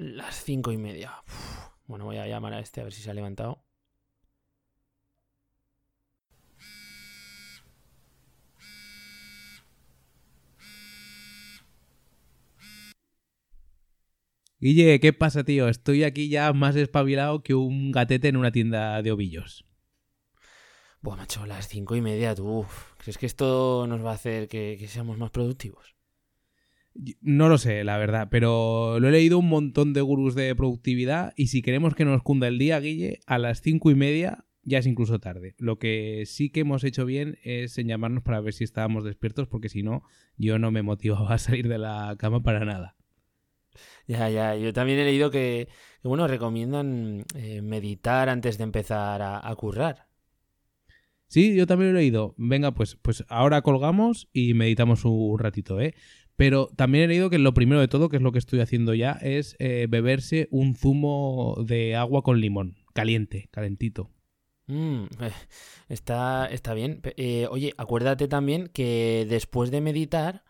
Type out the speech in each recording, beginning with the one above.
Las cinco y media. Bueno, voy a llamar a este a ver si se ha levantado. Guille, ¿qué pasa, tío? Estoy aquí ya más espabilado que un gatete en una tienda de ovillos. Buah, macho, las cinco y media, tú. ¿Crees que esto nos va a hacer que, que seamos más productivos? No lo sé, la verdad, pero lo he leído un montón de gurús de productividad y si queremos que nos cunda el día, Guille, a las cinco y media ya es incluso tarde. Lo que sí que hemos hecho bien es en llamarnos para ver si estábamos despiertos, porque si no, yo no me motivaba a salir de la cama para nada. Ya, ya, yo también he leído que, que, bueno, recomiendan eh, meditar antes de empezar a, a, currar. Sí, yo también lo he leído. Venga, pues, pues ahora colgamos y meditamos un ratito, ¿eh? Pero también he leído que lo primero de todo, que es lo que estoy haciendo ya, es eh, beberse un zumo de agua con limón, caliente, calentito. Mm, está, está bien. Eh, oye, acuérdate también que después de meditar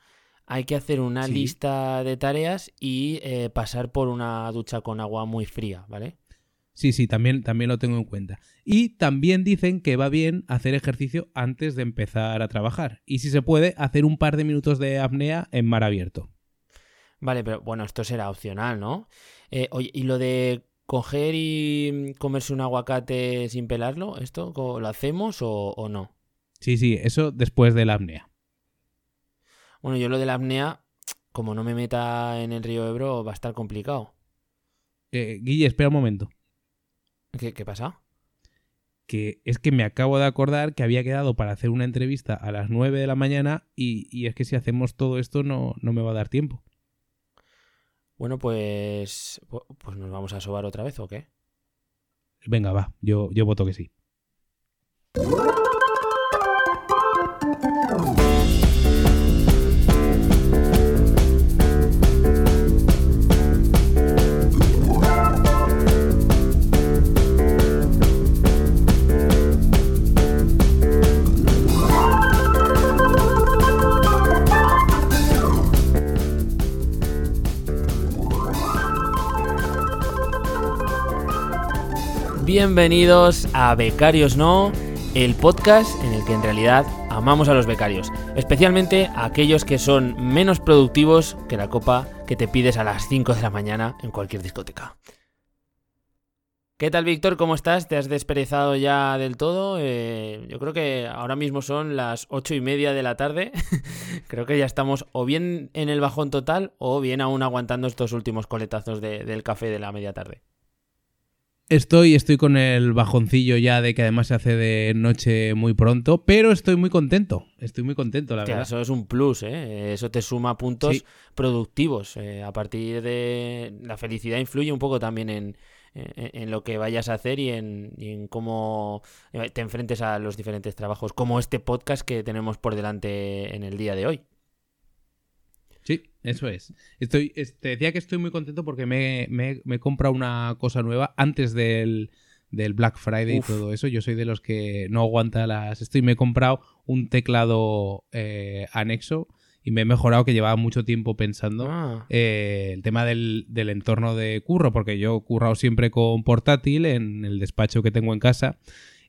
hay que hacer una Sí. lista de tareas y eh, pasar por una ducha con agua muy fría, ¿vale? Sí, sí, también, también lo tengo en cuenta. Y también dicen que va bien hacer ejercicio antes de empezar a trabajar. Y si se puede, hacer un par de minutos de apnea en mar abierto. Vale, pero bueno, esto será opcional, ¿no? Eh, oye, ¿y lo de coger y comerse un aguacate sin pelarlo? ¿Esto lo hacemos o, o no? Sí, sí, eso después de la apnea. Bueno, yo lo de la apnea, como no me meta en el río Ebro, va a estar complicado. Eh, Guille, espera un momento. ¿Qué, qué pasa? Que es que me acabo de acordar que había quedado para hacer una entrevista a las 9 de la mañana y, y es que si hacemos todo esto no, no me va a dar tiempo. Bueno, pues, pu- pues nos vamos a sobar otra vez, ¿o qué? Venga, va, yo, yo voto que sí. Bienvenidos a Becarios No, el podcast en el que en realidad amamos a los becarios, especialmente a aquellos que son menos productivos que la copa que te pides a las 5 de la mañana en cualquier discoteca. ¿Qué tal, Víctor? ¿Cómo estás? ¿Te has desperezado ya del todo? Eh, yo creo que ahora mismo son las ocho y media de la tarde. creo que ya estamos o bien en el bajón total o bien aún aguantando estos últimos coletazos de- del café de la media tarde. Estoy, estoy con el bajoncillo ya de que además se hace de noche muy pronto, pero estoy muy contento. Estoy muy contento, la verdad. eso es un plus, ¿eh? Eso te suma puntos Sí. productivos. eh, a partir de la felicidad influye un poco también en, en- en lo que vayas a hacer y en, y en cómo te enfrentes a los diferentes trabajos, como este podcast que tenemos por delante en el día de hoy. Eso es. Estoy, es- te decía que estoy muy contento porque me, me, me he comprado una cosa nueva antes del, del Black Friday Uf. y todo eso. Yo soy de los que no aguanta las... Estoy, me he comprado un teclado eh, anexo y me he mejorado que llevaba mucho tiempo pensando. Ah, eh, el tema del, del entorno de curro, porque yo he currado siempre con portátil en el despacho que tengo en casa.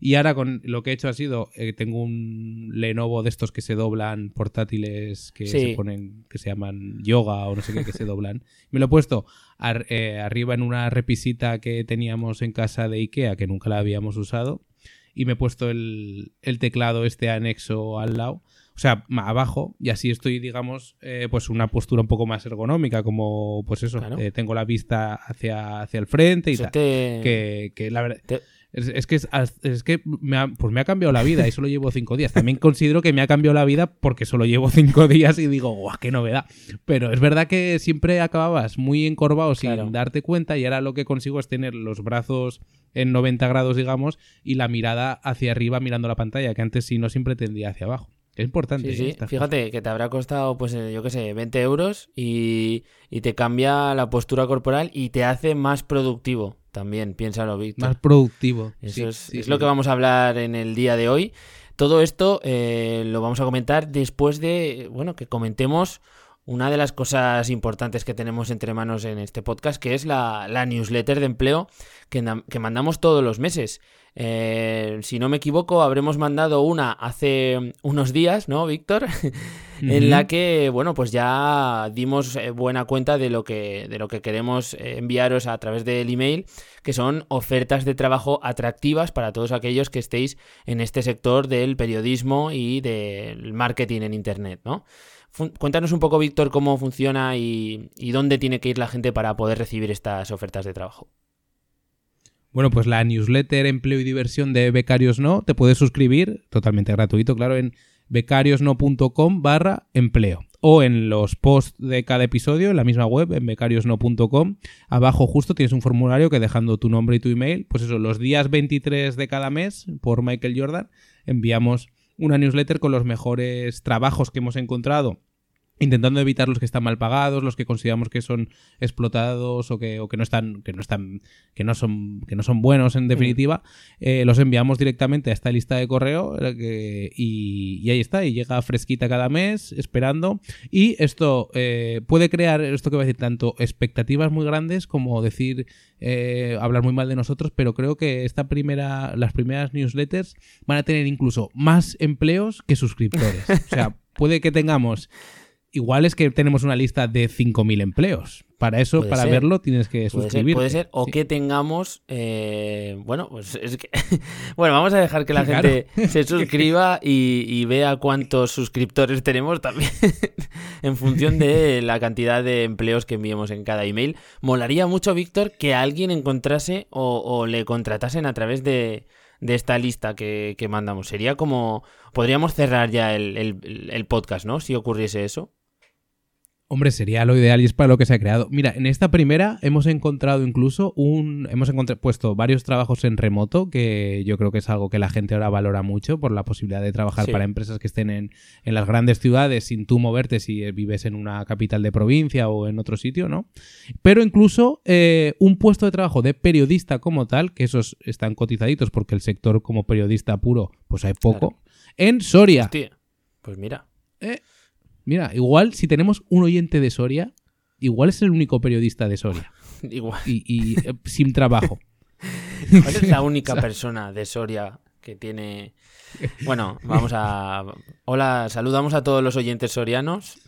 Y ahora con lo que he hecho ha sido, eh, tengo un Lenovo de estos que se doblan portátiles que Sí. se ponen, que se llaman yoga o no sé qué, que se doblan. Me lo he puesto ar- eh, arriba en una repisita que teníamos en casa de Ikea, que nunca la habíamos usado. Y me he puesto el, el teclado este anexo al lado. O sea, abajo, y así estoy, digamos, eh, pues una postura un poco más ergonómica, como pues eso, Claro. eh, tengo la vista hacia, hacia el frente y tal. te- Que, que la verdad. te- Es, es que, es, es que me, ha, pues me ha cambiado la vida y solo llevo cinco días. También considero que me ha cambiado la vida porque solo llevo cinco días y digo, guau, qué novedad. Pero es verdad que siempre acababas muy encorvado sin darte cuenta y ahora lo que consigo es tener los brazos en 90 grados, digamos, y la mirada hacia arriba mirando la pantalla, que antes sí no siempre tendía hacia abajo. Es importante. Sí, ¿eh? sí. estas Fíjate que te habrá costado, pues, eh, yo qué sé, 20 euros y, y te cambia la postura corporal y te hace más productivo. También, piénsalo. Víctor. Más productivo. Eso Sí, es, sí, es sí, lo que vamos a hablar en el día de hoy. Todo esto eh, lo vamos a comentar después de, bueno, que comentemos una de las cosas importantes que tenemos entre manos en este podcast, que es la, newsletter de empleo que, que mandamos todos los meses. Eh, si no me equivoco, habremos mandado una hace unos días, ¿no, Víctor? en la que, bueno, pues ya dimos eh, buena cuenta de lo que, de lo que queremos eh, enviaros a través del email, que son ofertas de trabajo atractivas para todos aquellos que estéis en este sector del periodismo y del marketing en Internet, ¿no? Cuéntanos un poco, Víctor, cómo funciona y dónde tiene que ir la gente para poder recibir estas ofertas de trabajo. Bueno, pues la newsletter Empleo y Diversión de Becarios No, te puedes suscribir, totalmente gratuito, claro, en becariosno.com barra empleo. O en los posts de cada episodio, en la misma web, en becariosno.com, abajo justo tienes un formulario que dejando tu nombre y tu email, pues eso, los días 23 de cada mes, por Michael Jordan, enviamos una newsletter con los mejores trabajos que hemos encontrado intentando evitar los que están mal pagados, los que consideramos que son explotados o que, no están, que no están, que no son, que no son buenos en definitiva, eh, los enviamos directamente a esta lista de correo eh, y, ahí está, y llega fresquita cada mes, esperando. Y esto eh, puede crear, esto que va a decir, tanto expectativas muy grandes como decir, hablar muy mal de nosotros, pero creo que esta primera, las primeras newsletters van a tener incluso más empleos que suscriptores. O sea, puede que tengamos igual es que tenemos una lista de 5.000 empleos. Para eso, para verlo, tienes que suscribirte. puede ser, o que tengamos, eh, bueno, pues es que, bueno, vamos a dejar que la gente se suscriba y, vea cuántos suscriptores tenemos también en función de la cantidad de empleos que enviemos en cada email. Molaría mucho, Víctor, que alguien encontrase o, le contratasen a través de, esta lista que, mandamos. Sería como, podríamos cerrar ya el podcast, ¿no? Si ocurriese eso. Hombre, sería lo ideal y es para lo que se ha creado. Mira, en esta primera hemos encontrado incluso un. Hemos puesto varios trabajos en remoto, que yo creo que es algo que la gente ahora valora mucho por la posibilidad de trabajar para empresas que estén en, las grandes ciudades sin tú moverte si vives en una capital de provincia o en otro sitio, ¿no? Pero incluso eh, un puesto de trabajo de periodista como tal, que esos están cotizaditos porque el sector como periodista puro, pues hay poco, en Soria. Hostia, pues mira. Eh, Mira, igual si tenemos un oyente de Soria, igual es el único periodista de Soria. igual. Y, eh, sin trabajo. ¿Cuál es la única persona de Soria que tiene... Bueno, vamos a... Hola, saludamos a todos los oyentes sorianos.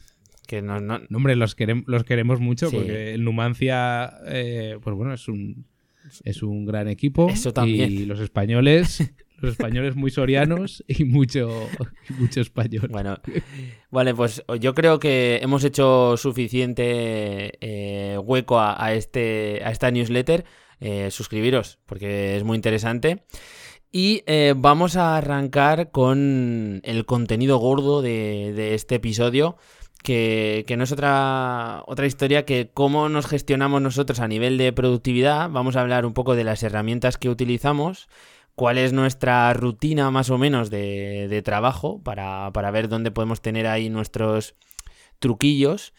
Que no, no... hombre, los, queremos, los queremos mucho porque el Numancia, eh, pues bueno, es un, es un gran equipo. Eso también. Y los españoles los españoles muy sorianos y mucho, mucho español. Bueno, vale, pues yo creo que hemos hecho suficiente eh, hueco a, este, a esta newsletter. Eh, suscribiros, porque es muy interesante. Y eh, vamos a arrancar con el contenido gordo de, este episodio. Que, que, no es otra, otra historia que cómo nos gestionamos nosotros a nivel de productividad. Vamos a hablar un poco de las herramientas que utilizamos cuál es nuestra rutina más o menos de, trabajo para, ver dónde podemos tener ahí nuestros truquillos.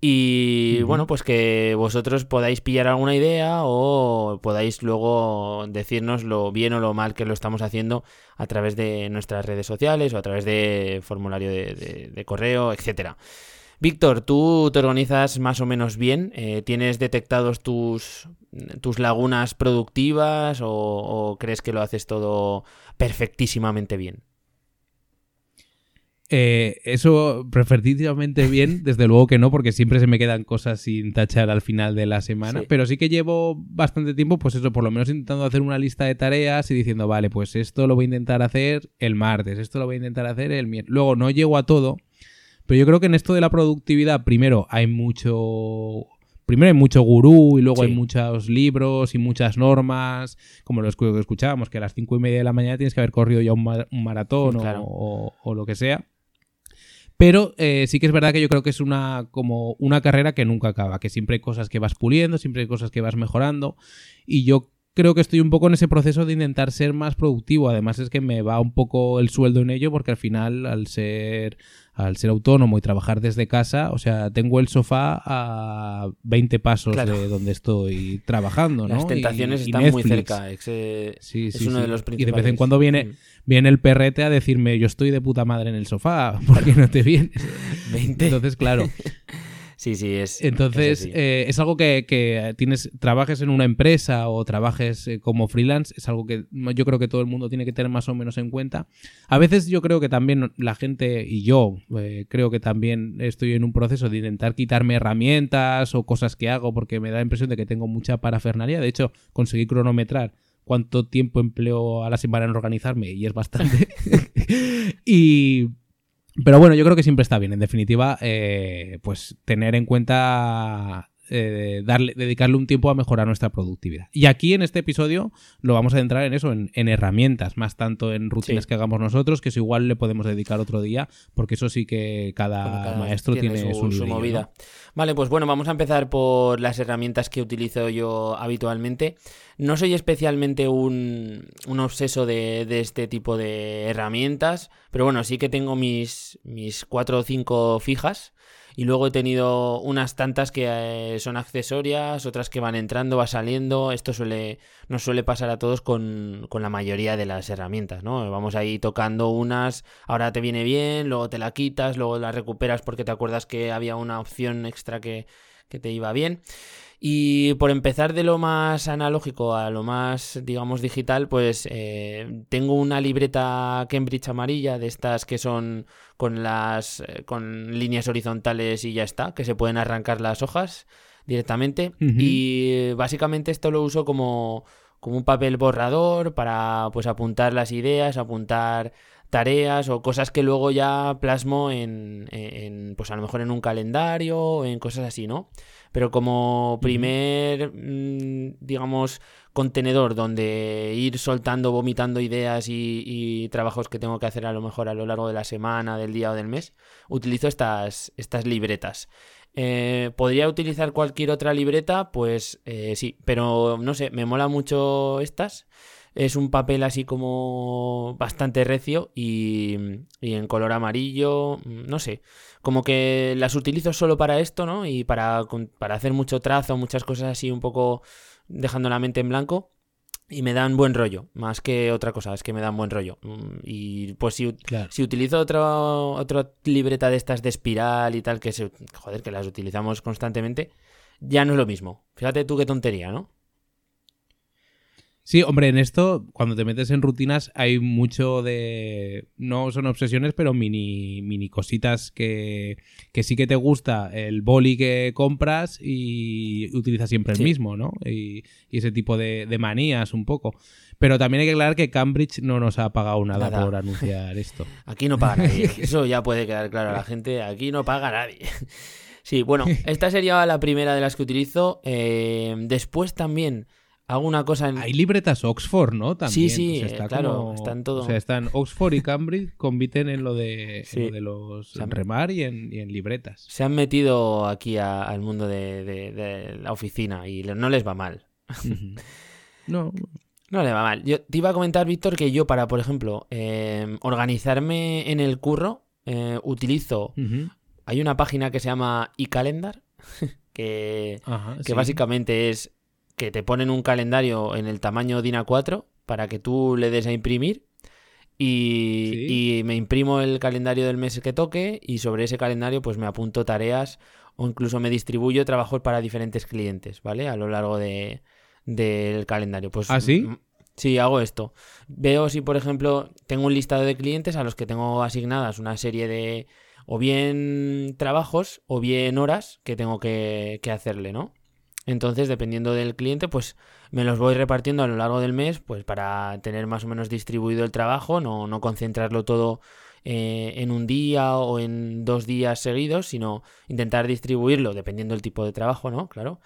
Y bueno pues que vosotros podáis pillar alguna idea o podáis luego decirnos lo bien o lo mal que lo estamos haciendo a través de nuestras redes sociales o a través de formulario de, de correo etcétera Víctor, tú te organizas más o menos bien, eh, ¿tienes detectados tus, tus lagunas productivas o, crees que lo haces todo perfectísimamente bien? Eh, eso perfectísimamente bien, desde luego que no, porque siempre se me quedan cosas sin tachar al final de la semana. Pero sí que llevo bastante tiempo, pues eso, por lo menos intentando hacer una lista de tareas y diciendo, vale, pues esto lo voy a intentar hacer el martes, esto lo voy a intentar hacer el miércoles. Luego no llego a todo, pero yo creo que en esto de la productividad, primero hay mucho. Primero hay mucho gurú y luego hay muchos libros y muchas normas, como los que escuchábamos, que a las cinco y media de la mañana tienes que haber corrido ya un, maratón o, lo que sea. Pero eh, sí que es verdad que yo creo que es una como una carrera que nunca acaba, que siempre hay cosas que vas puliendo, siempre hay cosas que vas mejorando. Y yo creo que estoy un poco en ese proceso de intentar ser más productivo. Además es que me va un poco el sueldo en ello porque al final al ser al ser autónomo y trabajar desde casa, o sea, tengo el sofá a 20 pasos de donde estoy trabajando, ¿no? Las tentaciones están muy cerca, es, sí, sí, uno de los principales. Y de vez en cuando viene, mm. viene el perrete a decirme, yo estoy de puta madre en el sofá, ¿por qué no te vienes? 20. Entonces, claro, Sí, sí, es. Entonces, es eh, es algo que, que tienes, trabajes en una empresa o trabajes eh, como freelance, es algo que yo creo que todo el mundo tiene que tener más o menos en cuenta. A veces yo creo que también la gente, y yo eh, creo que también estoy en un proceso de intentar quitarme herramientas o cosas que hago porque me da la impresión de que tengo mucha parafernalia. De hecho, conseguí cronometrar cuánto tiempo empleo a la semana en organizarme y es bastante. y pero bueno, yo creo que siempre está bien, en definitiva, eh, pues tener en cuenta eh, darle, dedicarle un tiempo a mejorar nuestra productividad. Y aquí en este episodio lo vamos a centrar en eso, en, en herramientas, más tanto en rutinas Sí. que hagamos nosotros, que eso igual le podemos dedicar otro día, porque eso sí que cada, maestro tiene, su, su librillo, movida. ¿no? Vale, pues bueno, vamos a empezar por las herramientas que utilizo yo habitualmente. No soy especialmente un, un obseso de, de este tipo de herramientas, pero bueno, sí que tengo mis, mis cuatro o cinco fijas. Y luego he tenido unas tantas que eh, son accesorias, otras que van entrando, va saliendo. Esto suele, nos suele pasar a todos con, con la mayoría de las herramientas, ¿no? Vamos ahí tocando unas, ahora te viene bien, luego te la quitas, luego la recuperas porque te acuerdas que había una opción extra que, que te iba bien. Y por empezar de lo más analógico a lo más, digamos, digital, pues eh, tengo una libreta Cambridge amarilla de estas que son con las eh, con líneas horizontales y ya está, que se pueden arrancar las hojas directamente. Y básicamente esto lo uso como, como un papel borrador para pues apuntar las ideas, apuntar tareas o cosas que luego ya plasmo en, en, pues a lo mejor en un calendario o en cosas así, ¿no? Pero como primer, mm, digamos, contenedor donde ir soltando, vomitando ideas y, y trabajos que tengo que hacer a lo mejor a lo largo de la semana, del día o del mes, utilizo estas, estas libretas. Eh, ¿Podría utilizar cualquier otra libreta? Pues eh, sí, pero no sé, me mola mucho estas. Es un papel así como bastante recio y, y en color amarillo, mm, no sé, como que las utilizo solo para esto, ¿no? Y para, para hacer mucho trazo, muchas cosas así un poco dejando la mente en blanco. Y me dan buen rollo, más que otra cosa, es que me dan buen rollo. Mm, Y pues si, Claro. si utilizo otro, otra libreta de estas de espiral y tal, que se, joder, que las utilizamos constantemente, ya no es lo mismo. Fíjate tú qué tontería, ¿no? Sí, hombre, en esto, cuando te metes en rutinas, hay mucho de. No son obsesiones, pero mini, mini cositas que, que sí que te gusta el boli que compras y utilizas siempre el mismo, ¿no? Y, y ese tipo de, de manías un poco. Pero también hay que aclarar que Cambridge no nos ha pagado nada, Nada. por anunciar esto. Aquí no paga nadie. Eso ya puede quedar claro a la gente. Aquí no paga nadie. Sí, bueno, esta sería la primera de las que utilizo. Eh, después también hago una cosa en... Hay libretas Oxford, ¿no? También. Sí, sí, O sea, está claro, como- están todo- O sea, están Oxford y Cambridge compiten en lo de, en Sí. lo de los han- en remar y en, y en libretas. Se han metido aquí a- al mundo de, de- de la oficina y no les va mal. No, No le va mal. Yo te iba a comentar, Víctor, que yo para, por ejemplo, eh, organizarme en el curro, eh, utilizo... Hay una página que se llama eCalendar, que, Ajá, que sí. básicamente es que te ponen un calendario en el tamaño DIN A4 para que tú le des a imprimir y, Sí. y me imprimo el calendario del mes que toque y sobre ese calendario pues me apunto tareas o incluso me distribuyo trabajos para diferentes clientes, ¿vale? A lo largo de, del calendario. Pues, ¿Ah, sí? mm, Sí, hago esto. Veo si, por ejemplo, tengo un listado de clientes a los que tengo asignadas una serie de o bien trabajos o bien horas que tengo que, que hacerle, ¿no? Entonces, dependiendo del cliente, pues me los voy repartiendo a lo largo del mes, pues para tener más o menos distribuido el trabajo, no, no concentrarlo todo eh, en un día o en dos días seguidos, sino intentar distribuirlo dependiendo del tipo de trabajo, ¿no? Claro.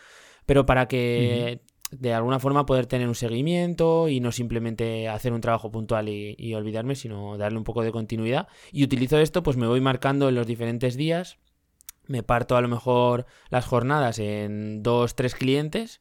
Pero para que de alguna forma poder tener un seguimiento y no simplemente hacer un trabajo puntual y, y olvidarme, sino darle un poco de continuidad. Y utilizo esto, pues me voy marcando en los diferentes días. Me parto a lo mejor las jornadas en dos, tres clientes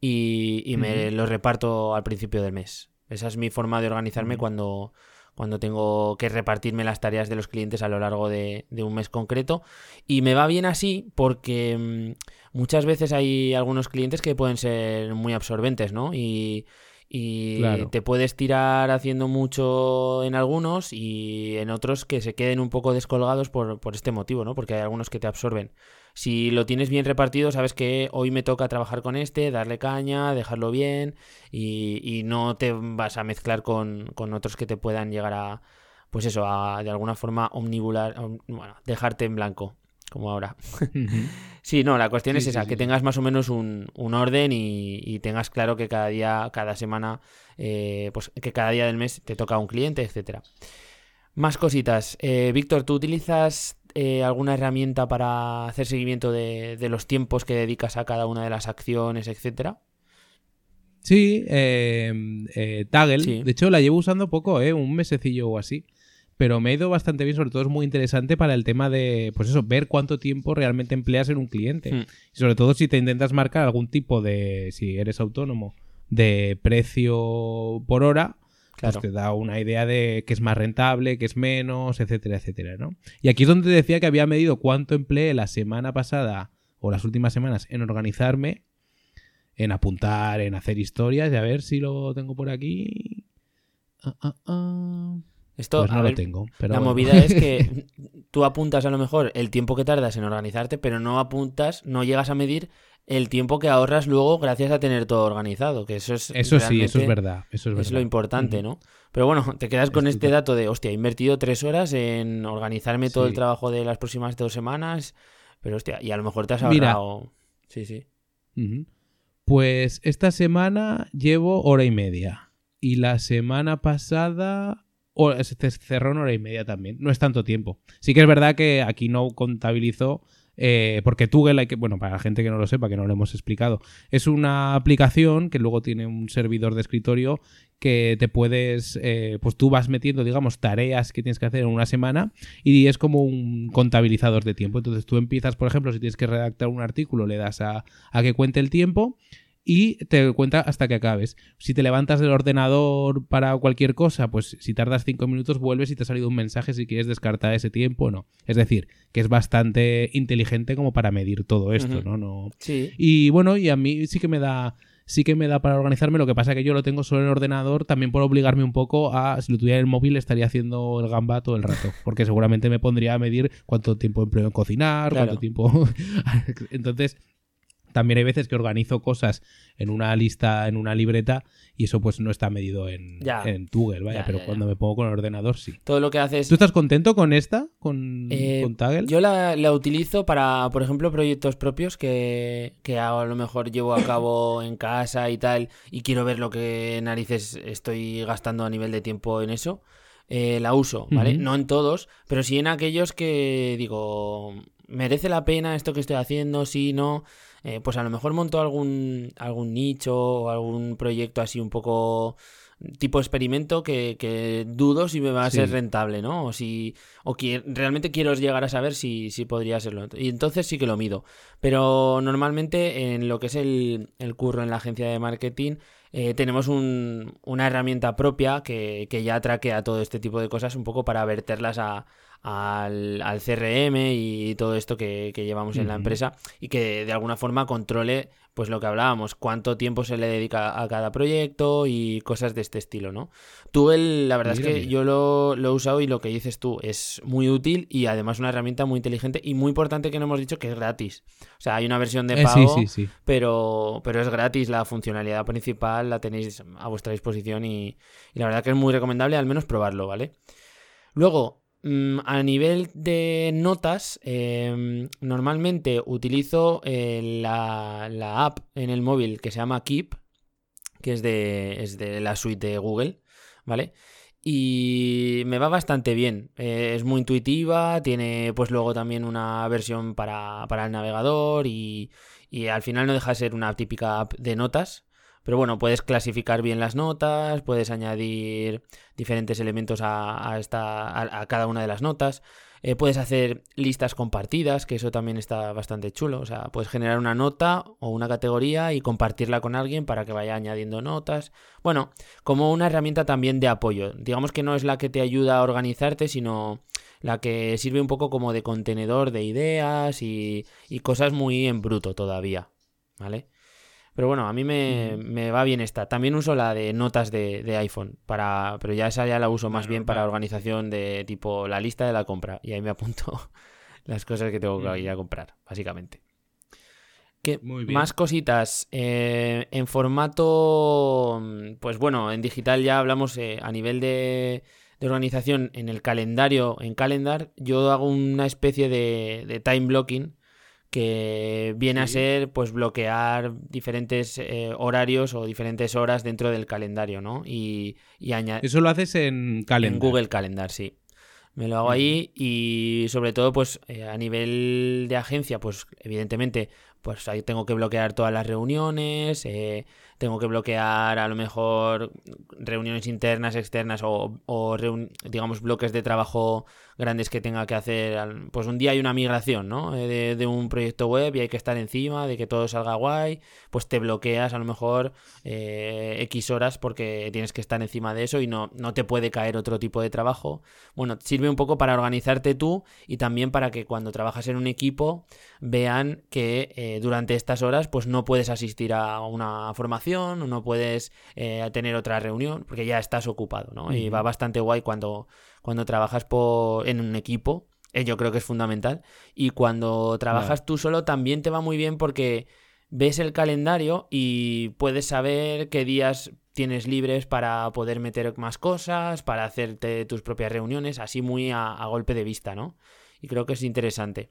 y, y me los reparto al principio del mes. Esa es mi forma de organizarme cuando, cuando tengo que repartirme las tareas de los clientes a lo largo de, de un mes concreto. Y me va bien así porque mm, muchas veces hay algunos clientes que pueden ser muy absorbentes, ¿no? Y, y te puedes tirar haciendo mucho en algunos y en otros que se queden un poco descolgados por, por este motivo, ¿no? Porque hay algunos que te absorben. Si lo tienes bien repartido, sabes que hoy me toca trabajar con este, darle caña, dejarlo bien y, y no te vas a mezclar con, con otros que te puedan llegar a, pues eso, a de alguna forma omnibular, om- bueno, dejarte en blanco, como ahora. Sí, no, la cuestión Sí, es sí, esa, sí, que tengas más o menos un, un orden y, y tengas claro que cada día, cada semana, eh, pues que cada día del mes te toca un cliente, etcétera. Más cositas. Eh, Víctor, ¿tú utilizas eh, alguna herramienta para hacer seguimiento de, de los tiempos que dedicas a cada una de las acciones, etcétera? Sí, eh, eh, Taggle. De hecho, la llevo usando poco, ¿eh? Un mesecillo o así. Pero me ha ido bastante bien, sobre todo es muy interesante para el tema de, pues eso, ver cuánto tiempo realmente empleas en un cliente. Hmm. Y sobre todo si te intentas marcar algún tipo de, si eres autónomo, de precio por hora, Claro. pues te da una idea de qué es más rentable, qué es menos, etcétera, etcétera, ¿no? Y aquí es donde decía que había medido cuánto empleé la semana pasada o las últimas semanas en organizarme, en apuntar, en hacer historias, y a ver si lo tengo por aquí. Ah, ah, ah. Esto, Pues no lo ver, tengo. Pero la bueno. movida es que tú apuntas a lo mejor el tiempo que tardas en organizarte, pero no apuntas, no llegas a medir el tiempo que ahorras luego gracias a tener todo organizado, que eso es Eso sí, eso es verdad. Eso es, lo importante. ¿no? Pero bueno, te quedas con este dato de, hostia, he invertido tres horas en organizarme todo el trabajo de las próximas dos semanas, pero hostia, y a lo mejor te has Mira. ahorrado... Sí, sí. Pues esta semana llevo hora y media. Y la semana pasada o- se cerró en hora y media también. No es tanto tiempo. Sí que es verdad que aquí no contabilizo. eh, porque Tugel que, bueno, para la gente que no lo sepa, que no lo hemos explicado, es una aplicación que luego tiene un servidor de escritorio que te puedes, eh, pues tú vas metiendo, digamos, tareas que tienes que hacer en una semana y es como un contabilizador de tiempo. Entonces tú empiezas, por ejemplo, si tienes que redactar un artículo, le das a, a que cuente el tiempo y te cuenta hasta que acabes. Si te levantas del ordenador para cualquier cosa, pues si tardas cinco minutos vuelves y te ha salido un mensaje si quieres descartar ese tiempo o no. Es decir, que es bastante inteligente como para medir todo esto. ¿no? no Sí. y bueno, y a mí sí que me da sí que me da para organizarme, lo que pasa que yo lo tengo solo en el ordenador, también por obligarme un poco a, si lo tuviera en el móvil estaría haciendo el gamba todo el rato, porque seguramente me pondría a medir cuánto tiempo empleo en cocinar, Claro. cuánto tiempo... Entonces, también hay veces que organizo cosas en una lista, en una libreta, y eso pues no está medido en, Ya. en Google, vaya, Ya, pero ya, cuando me pongo con el ordenador sí. Todo lo que haces... ¿Tú estás contento con esta? ¿Con, Eh, con Taggle? Yo la, la utilizo para, por ejemplo, proyectos propios que, que a lo mejor llevo a cabo en casa y tal, y quiero ver lo que narices estoy gastando a nivel de tiempo en eso. eh, la uso, ¿vale? No en todos, pero sí en aquellos que digo, ¿merece la pena esto que estoy haciendo? Sí, no. Eh, pues a lo mejor monto algún, algún nicho o algún proyecto así un poco tipo experimento que, que dudo si me va a Sí. ser rentable, ¿no? O si o que realmente quiero llegar a saber si, si podría serlo. Y entonces sí que lo mido. Pero normalmente en lo que es el, el curro en la agencia de marketing eh, tenemos un- una herramienta propia que, que ya traquea todo este tipo de cosas un poco para verterlas a- al, al CRM y todo esto que, que llevamos en la empresa y que de alguna forma controle pues lo que hablábamos, cuánto tiempo se le dedica a cada proyecto y cosas de este estilo, ¿no? Tú, el, la verdad Mira, es que mira. yo lo, lo he usado y lo que dices tú es muy útil y además una herramienta muy inteligente y muy importante que no hemos dicho que es gratis. O sea, hay una versión de Eh, sí, pago, sí, sí. pero, pero es gratis. La funcionalidad principal la tenéis a vuestra disposición y, y la verdad que es muy recomendable al menos probarlo, ¿vale? Luego, a nivel de notas, em, normalmente utilizo eh, la, la app en el móvil que se llama Keep, que es de, es de la suite de Google, ¿vale? Y me va bastante bien. Eh, es muy intuitiva, tiene pues luego también una versión para, para el navegador y, y al final no deja de ser una típica app de notas. Pero bueno, puedes clasificar bien las notas, puedes añadir diferentes elementos a, esta, a cada una de las notas. Eh, puedes hacer listas compartidas, que eso también está bastante chulo. O sea, puedes generar una nota o una categoría y compartirla con alguien para que vaya añadiendo notas. Bueno, como una herramienta también de apoyo. Digamos que no es la que te ayuda a organizarte, sino la que sirve un poco como de contenedor de ideas y, y cosas muy en bruto todavía. ¿Vale? Pero bueno, a mí me, me, va bien esta. También uso la de notas de, de, iPhone, para, pero ya esa ya la uso más bien para organización de tipo la lista de la compra. Y ahí me apunto las cosas que tengo que ir a comprar, básicamente. ¿Qué más cositas. Eh, en formato, pues bueno, en digital ya hablamos eh, a nivel de, de, organización en el calendario, en calendar, yo hago una especie de, de time blocking que viene a ser pues bloquear diferentes eh, horarios o diferentes horas dentro del calendario, ¿no? Y, y. Eso lo haces en Calendar. En Google Calendar, sí. Me lo hago ahí y sobre todo pues eh, a nivel de agencia pues evidentemente pues ahí tengo que bloquear todas las reuniones, eh, tengo que bloquear a lo mejor reuniones internas, externas o, digamos bloques de trabajo grandes que tenga que hacer. Pues un día hay una migración, ¿no? Eh, de, un proyecto web y hay que estar encima de que todo salga guay, pues te bloqueas a lo mejor eh, X horas porque tienes que estar encima de eso y no, no te puede caer otro tipo de trabajo. Bueno, sirve un poco para organizarte tú y también para que cuando trabajas en un equipo vean que durante estas horas pues no puedes asistir a una formación o no puedes eh, tener otra reunión porque ya estás ocupado, ¿no? Y va bastante guay cuando, cuando trabajas por, en un equipo, eh, yo creo que es fundamental. Y cuando trabajas tú solo también te va muy bien porque ves el calendario y puedes saber qué días tienes libres para poder meter más cosas, para hacerte tus propias reuniones, así muy a, a golpe de vista, ¿no? Y creo que es interesante.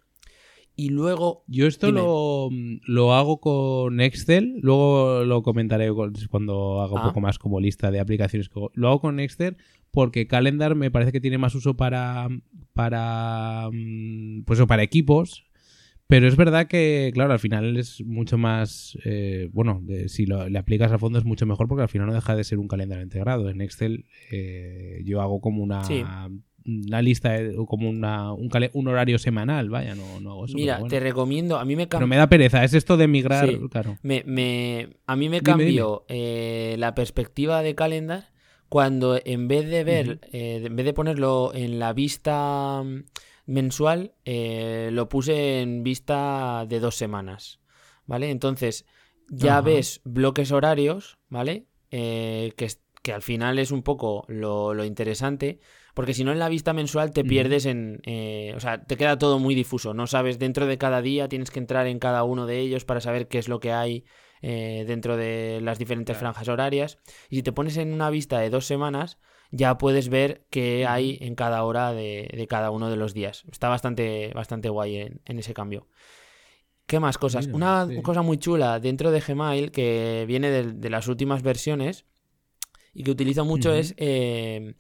Y luego. Yo esto lo, lo, hago con Excel. Luego lo comentaré cuando haga un ah. poco más como lista de aplicaciones. Lo hago con Excel porque Calendar me parece que tiene más uso para. para. Mm, pues para equipos. Pero es verdad que, claro, al final es mucho más. Eh, bueno, si lo, le aplicas a fondo es mucho mejor porque al final no deja de ser un calendario integrado. En Excel eh, yo hago como una una lista como una, un, horario semanal, vaya, no, no hago eso. Mira, te recomiendo, a mí me Pero me da pereza, es esto de migrar, claro. Me, me, a mí me cambió eh, la perspectiva de calendar cuando en vez de ver, eh, en vez de ponerlo en la vista mm, mensual, eh, lo puse en vista de dos semanas, ¿vale? Entonces, ya ves bloques horarios, ¿vale? que, que al final es un poco lo, lo interesante porque si no en la vista mensual te pierdes en... Eh, o sea, te queda todo muy difuso, no sabes, dentro de cada día tienes que entrar en cada uno de ellos para saber qué es lo que hay eh, dentro de las diferentes franjas horarias. Y si te pones en una vista de dos semanas, ya puedes ver qué hay en cada hora de, cada uno de los días. Está bastante, bastante guay en, ese cambio. ¿Qué más cosas? Una cosa muy chula dentro de Gmail que viene de, las últimas versiones y que utilizo mucho es eh,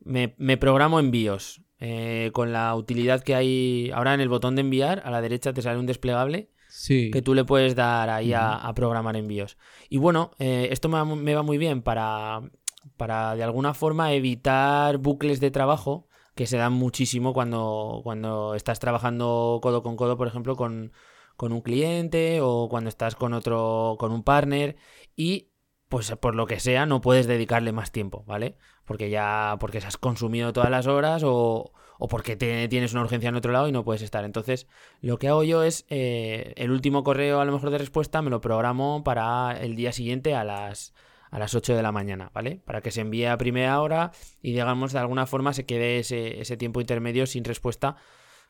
me, programo envíos. Eh, con la utilidad que hay ahora en el botón de enviar, a la derecha te sale un desplegable que tú le puedes dar ahí a, programar envíos. Y bueno, eh, esto me va, muy bien para, para de alguna forma evitar bucles de trabajo que se dan muchísimo cuando, cuando estás trabajando codo con codo, por ejemplo, con, con un cliente o cuando estás con otro, con un partner y pues por lo que sea no puedes dedicarle más tiempo, ¿vale? Porque ya, porque se has consumido todas las horas o, o porque tienes una urgencia en otro lado y no puedes estar. Entonces, lo que hago yo es eh, el último correo a lo mejor de respuesta me lo programo para el día siguiente a las, a las 8 de la mañana, ¿vale? Para que se envíe a primera hora y digamos de alguna forma se quede ese, ese tiempo intermedio sin respuesta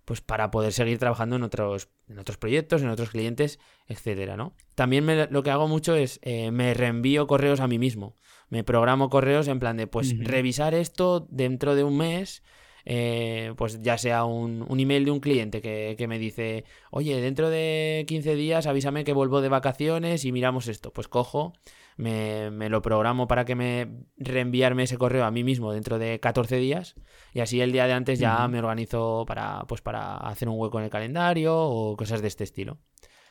pues para poder seguir trabajando en otros, en otros proyectos, en otros clientes, etcétera, ¿no? También lo que hago mucho es eh, me reenvío correos a mí mismo. Me programo correos en plan de pues revisar esto dentro de un mes. Eh, pues ya sea un, un, email de un cliente que, que, me dice, oye, dentro de 15 días avísame que vuelvo de vacaciones y miramos esto. Pues cojo, me, me, lo programo para que me reenviarme ese correo a mí mismo dentro de 14 días y así el día de antes ya me organizo para, pues para hacer un hueco en el calendario o cosas de este estilo.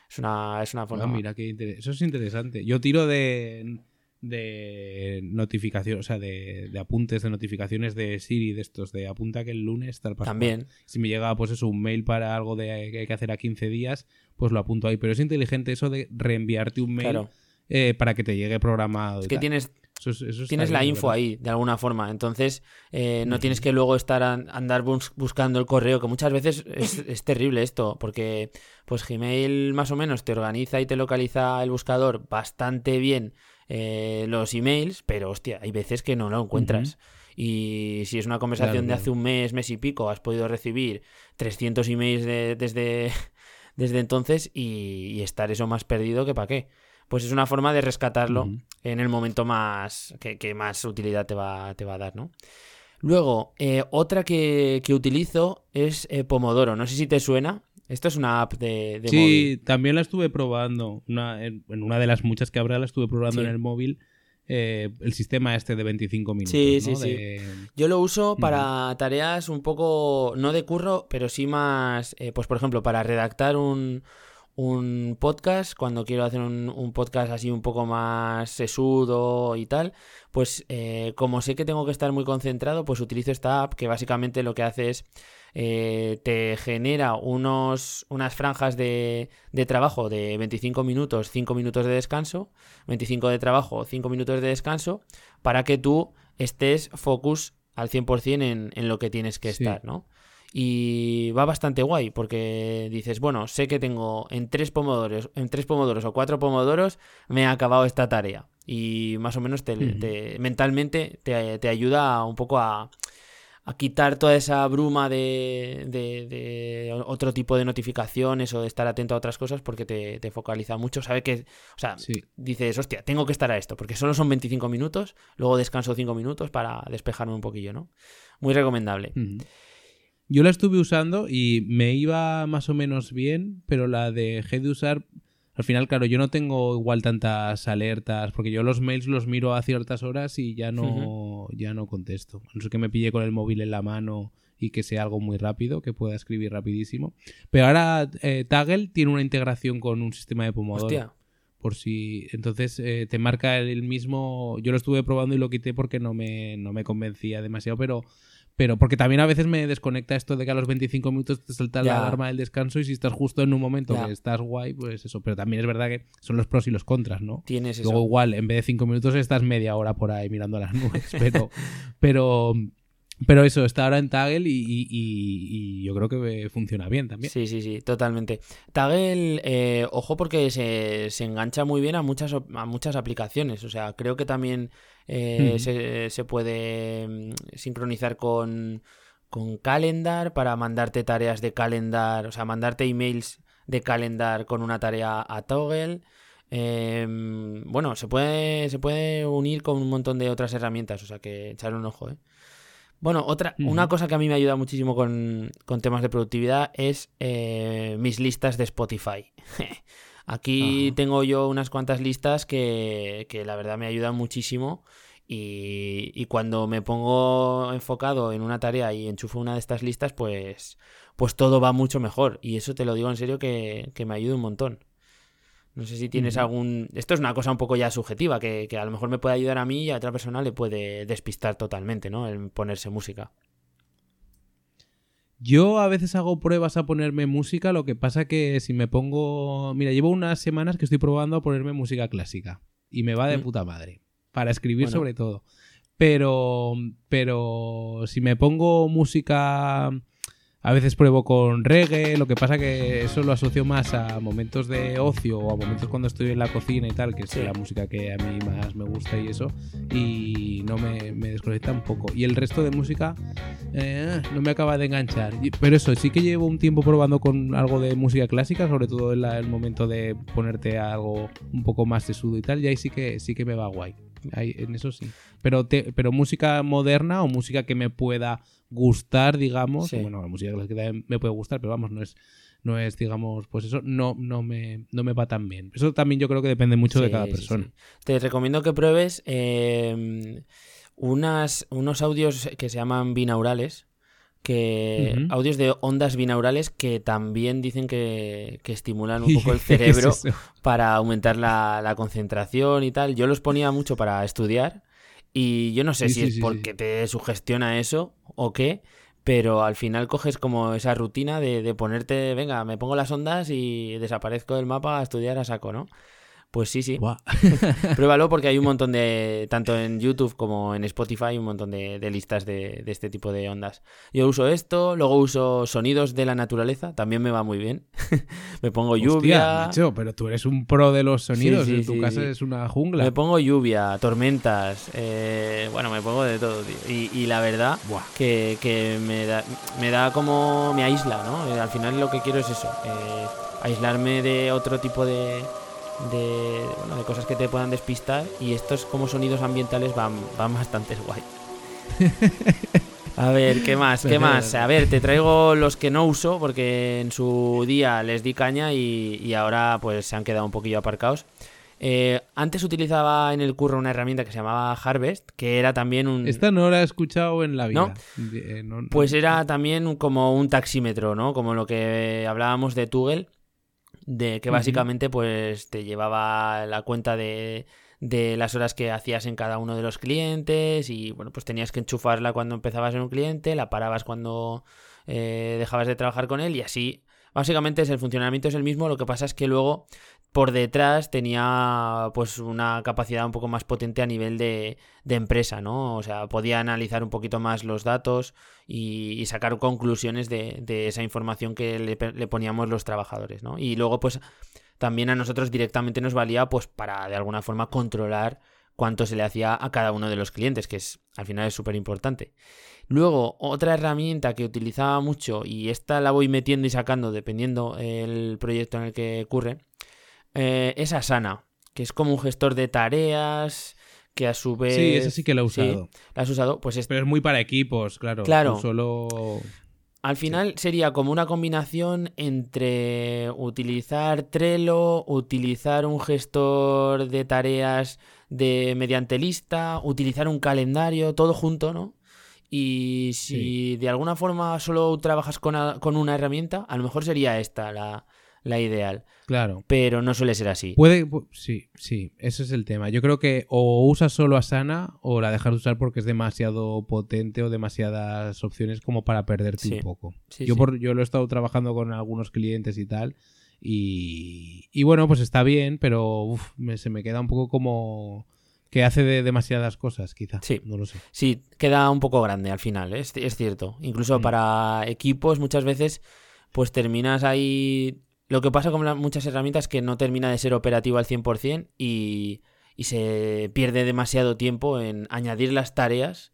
Es una, es una forma. Ah, mira, qué eso es interesante. Yo tiro de, de notificación, o sea, de, apuntes de notificaciones de Siri, de estos, de apunta que el lunes tal También. Si me llega, pues eso, un mail para algo de, que hay que hacer a 15 días, pues lo apunto ahí. Pero es inteligente eso de reenviarte un mail. Claro eh, para que te llegue programado. Es que tienes, tienes la info ahí, de alguna forma. Entonces, eh, no tienes que luego estar a, andar buscando el correo, que muchas veces es, terrible esto, porque pues Gmail más o menos te organiza y te localiza el buscador bastante bien eh, los emails, pero hostia, hay veces que no lo encuentras. Y si es una conversación de hace un mes, mes y pico, has podido recibir 300 emails desde, desde entonces y, estar eso más perdido que para qué pues es una forma de rescatarlo en el momento más que, más utilidad te va, te va a dar, ¿no? Luego, eh, otra que, utilizo es eh, Pomodoro. No sé si te suena. Esto es una app de, de sí, también la estuve probando. en, una de las muchas que habrá la estuve probando en el móvil. Eh, el sistema este de 25 minutos. Sí, sí, sí. Yo lo uso para tareas un poco, no de curro, pero sí más, pues por ejemplo, para redactar un, un podcast, cuando quiero hacer un, podcast así un poco más sesudo y tal, pues eh, como sé que tengo que estar muy concentrado, pues utilizo esta app que básicamente lo que hace es eh, te genera unos, unas franjas de, de, trabajo de 25 minutos, 5 minutos de descanso, 25 de trabajo, 5 minutos de descanso, para que tú estés focus al 100% en, en lo que tienes que estar, ¿no? Y va bastante guay porque dices, bueno, sé que tengo en tres pomodoros, en tres pomodoros o cuatro pomodoros me ha acabado esta tarea y más o menos te, mentalmente te, ayuda un poco a, a, quitar toda esa bruma de, de, otro tipo de notificaciones o de estar atento a otras cosas porque te, focaliza mucho. Sabe que, o sea, dices, hostia, tengo que estar a esto porque solo son 25 minutos, luego descanso 5 minutos para despejarme un poquillo, ¿no? Muy recomendable. Yo la estuve usando y me iba más o menos bien, pero la dejé de usar. Al final, claro, yo no tengo igual tantas alertas, porque yo los mails los miro a ciertas horas y ya no, ya no contesto. No sé que me pille con el móvil en la mano y que sea algo muy rápido, que pueda escribir rapidísimo. Pero ahora eh, Taggle tiene una integración con un sistema de Pomodoro. Hostia. Por si. Entonces eh, te marca el mismo. Yo lo estuve probando y lo quité porque no me, no me convencía demasiado, pero pero porque también a veces me desconecta esto de que a los 25 minutos te salta la alarma del descanso y si estás justo en un momento que estás guay, pues eso. Pero también es verdad que son los pros y los contras, ¿no? Tienes Luego igual, en vez de 5 minutos estás media hora por ahí mirando a las nubes. Pero, pero, pero eso, está ahora en Taggle y, yo creo que funciona bien también. Sí, sí, sí, totalmente. Taggle, eh, ojo porque se, se, engancha muy bien a muchas, a muchas aplicaciones. O sea, creo que también eh, se, puede mm, sincronizar con, con Calendar para mandarte tareas de Calendar, o sea, mandarte emails de Calendar con una tarea a Toggle. Em, bueno, se puede, se puede unir con un montón de otras herramientas, o sea que echar un ojo. ¿eh? Bueno, otra, una cosa que a mí me ayuda muchísimo con, temas de productividad es eh, mis listas de Spotify. Aquí tengo yo unas cuantas listas que, la verdad me ayudan muchísimo. Y, cuando me pongo enfocado en una tarea y enchufo una de estas listas, pues, pues todo va mucho mejor. Y eso te lo digo en serio que, me ayuda un montón. No sé si tienes algún... Esto es una cosa un poco ya subjetiva, que, que, a lo mejor me puede ayudar a mí y a otra persona le puede despistar totalmente, ¿no? El ponerse música. Yo a veces hago pruebas a ponerme música, lo que pasa que si me pongo... Mira, llevo unas semanas que estoy probando a ponerme música clásica y me va de mm. puta madre, para escribir sobre todo. Pero, pero si me pongo música a veces pruebo con reggae, lo que pasa que eso lo asocio más a momentos de ocio o a momentos cuando estoy en la cocina y tal, que es la música que a mí más me gusta y eso, y no me, me desconecta un poco. Y el resto de música eh, no me acaba de enganchar. Pero eso, sí que llevo un tiempo probando con algo de música clásica, sobre todo en el momento de ponerte algo un poco más sesudo y tal, y ahí sí que, sí que me va guay. en eso sí. Pero, pero música moderna o música que me pueda gustar, digamos. Bueno, la música clásica me puede gustar, pero vamos, no es, no es, digamos, pues eso no, no, me, no me va tan bien. Eso también yo creo que depende mucho de cada persona. Te recomiendo que pruebes em, unas, unos audios que se llaman binaurales. Que audios de ondas binaurales que también dicen que, que estimulan un poco el cerebro para aumentar la, la concentración y tal. Yo los ponía mucho para estudiar y yo no sé si es porque te sugestiona eso o qué, pero al final coges como esa rutina de, ponerte, venga, me pongo las ondas y desaparezco del mapa a estudiar a saco, ¿no? Pues sí, sí. Buah. Pruébalo porque hay un montón de, tanto en YouTube como en Spotify, un montón de, de listas de, de este tipo de ondas. Yo uso esto, luego uso sonidos de la naturaleza, también me va muy bien. me pongo Hostia, lluvia. macho, pero tú eres un pro de los sonidos. Sí, sí, en tu sí, casa es una jungla. Me pongo lluvia, tormentas, eh, bueno, me pongo de todo, tío. Y, y la verdad que, que me, da, me da como... me aísla, ¿no? Eh, al final lo que quiero es eso, eh, aislarme de otro tipo de, de, bueno, de cosas que te puedan despistar y estos como sonidos ambientales van, van bastante guay. A ver, ¿qué más? ¿Qué más? A ver, te traigo los que no uso porque en su día les di caña y, y ahora pues se han quedado un poquillo aparcados. Eh, antes utilizaba en el curro una herramienta que se llamaba Harvest, que era también un... Esta no la he escuchado en la vida. ¿No? Eh, no- no- Pues era también como un taxímetro, ¿no? Como lo que hablábamos de Tugel, de que básicamente pues te llevaba la cuenta de, de las horas que hacías en cada uno de los clientes y bueno, pues tenías que enchufarla cuando empezabas en un cliente, la parabas cuando eh, dejabas de trabajar con él y así. Básicamente es el funcionamiento es el mismo, lo que pasa es que luego por detrás tenía pues una capacidad un poco más potente a nivel de, empresa, ¿no? O sea, podía analizar un poquito más los datos y, sacar conclusiones de, esa información que le poníamos los trabajadores, ¿no? Y luego pues también a nosotros directamente nos valía pues para de alguna forma controlar cuánto se le hacía a cada uno de los clientes, que es al final es súper importante. Luego, otra herramienta que utilizaba mucho, y esta la voy metiendo y sacando dependiendo el proyecto en el que ocurre, eh, es Asana, que es como un gestor de tareas que a su vez... Sí, esa sí que la he Sí, usado. ¿La has usado? Pues es- Pero es muy para equipos, claro. Claro. Tú solo. al final sería como una combinación entre utilizar Trello, utilizar un gestor de tareas de mediante lista, utilizar un calendario, todo junto, ¿no? Y si de alguna forma solo trabajas con, a- con una herramienta, a lo mejor sería esta la, la ideal. Claro. Pero no suele ser así. Puede, pu- sí, sí, ese es el tema. Yo creo que o usas solo Asana o la dejas de usar porque es demasiado potente o demasiadas opciones como para perderte Sí. un poco. Sí, yo, sí. por, yo lo he estado trabajando con algunos clientes y tal. Y, y bueno, pues está bien, pero uf, me- se me queda un poco como que hace de demasiadas cosas, quizá. Sí. No lo sé. Sí, queda un poco grande al final, ¿eh? es, es cierto. Incluso Mm. para equipos muchas veces pues terminas ahí... Lo que pasa con la- muchas herramientas es que no termina de ser operativo al 100% y, y se pierde demasiado tiempo en añadir las tareas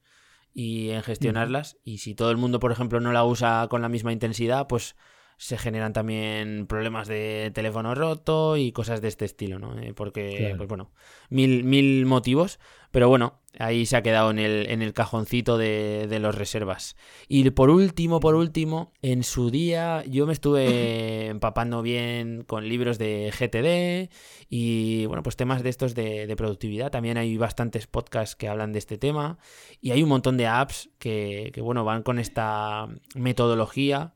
y en gestionarlas. Y si todo el mundo, por ejemplo, no la usa con la misma intensidad, pues se generan también problemas de teléfono roto y cosas de este estilo, ¿no? Eh, porque, Claro. pues bueno, mil, mil motivos, pero bueno, ahí se ha quedado en el, en el cajoncito de, de los reservas. Y por último, por último, en su día yo me estuve empapando bien con libros de GTD y, bueno, pues temas de estos de, de productividad. También hay bastantes podcasts que hablan de este tema y hay un montón de apps que, que bueno, van con esta metodología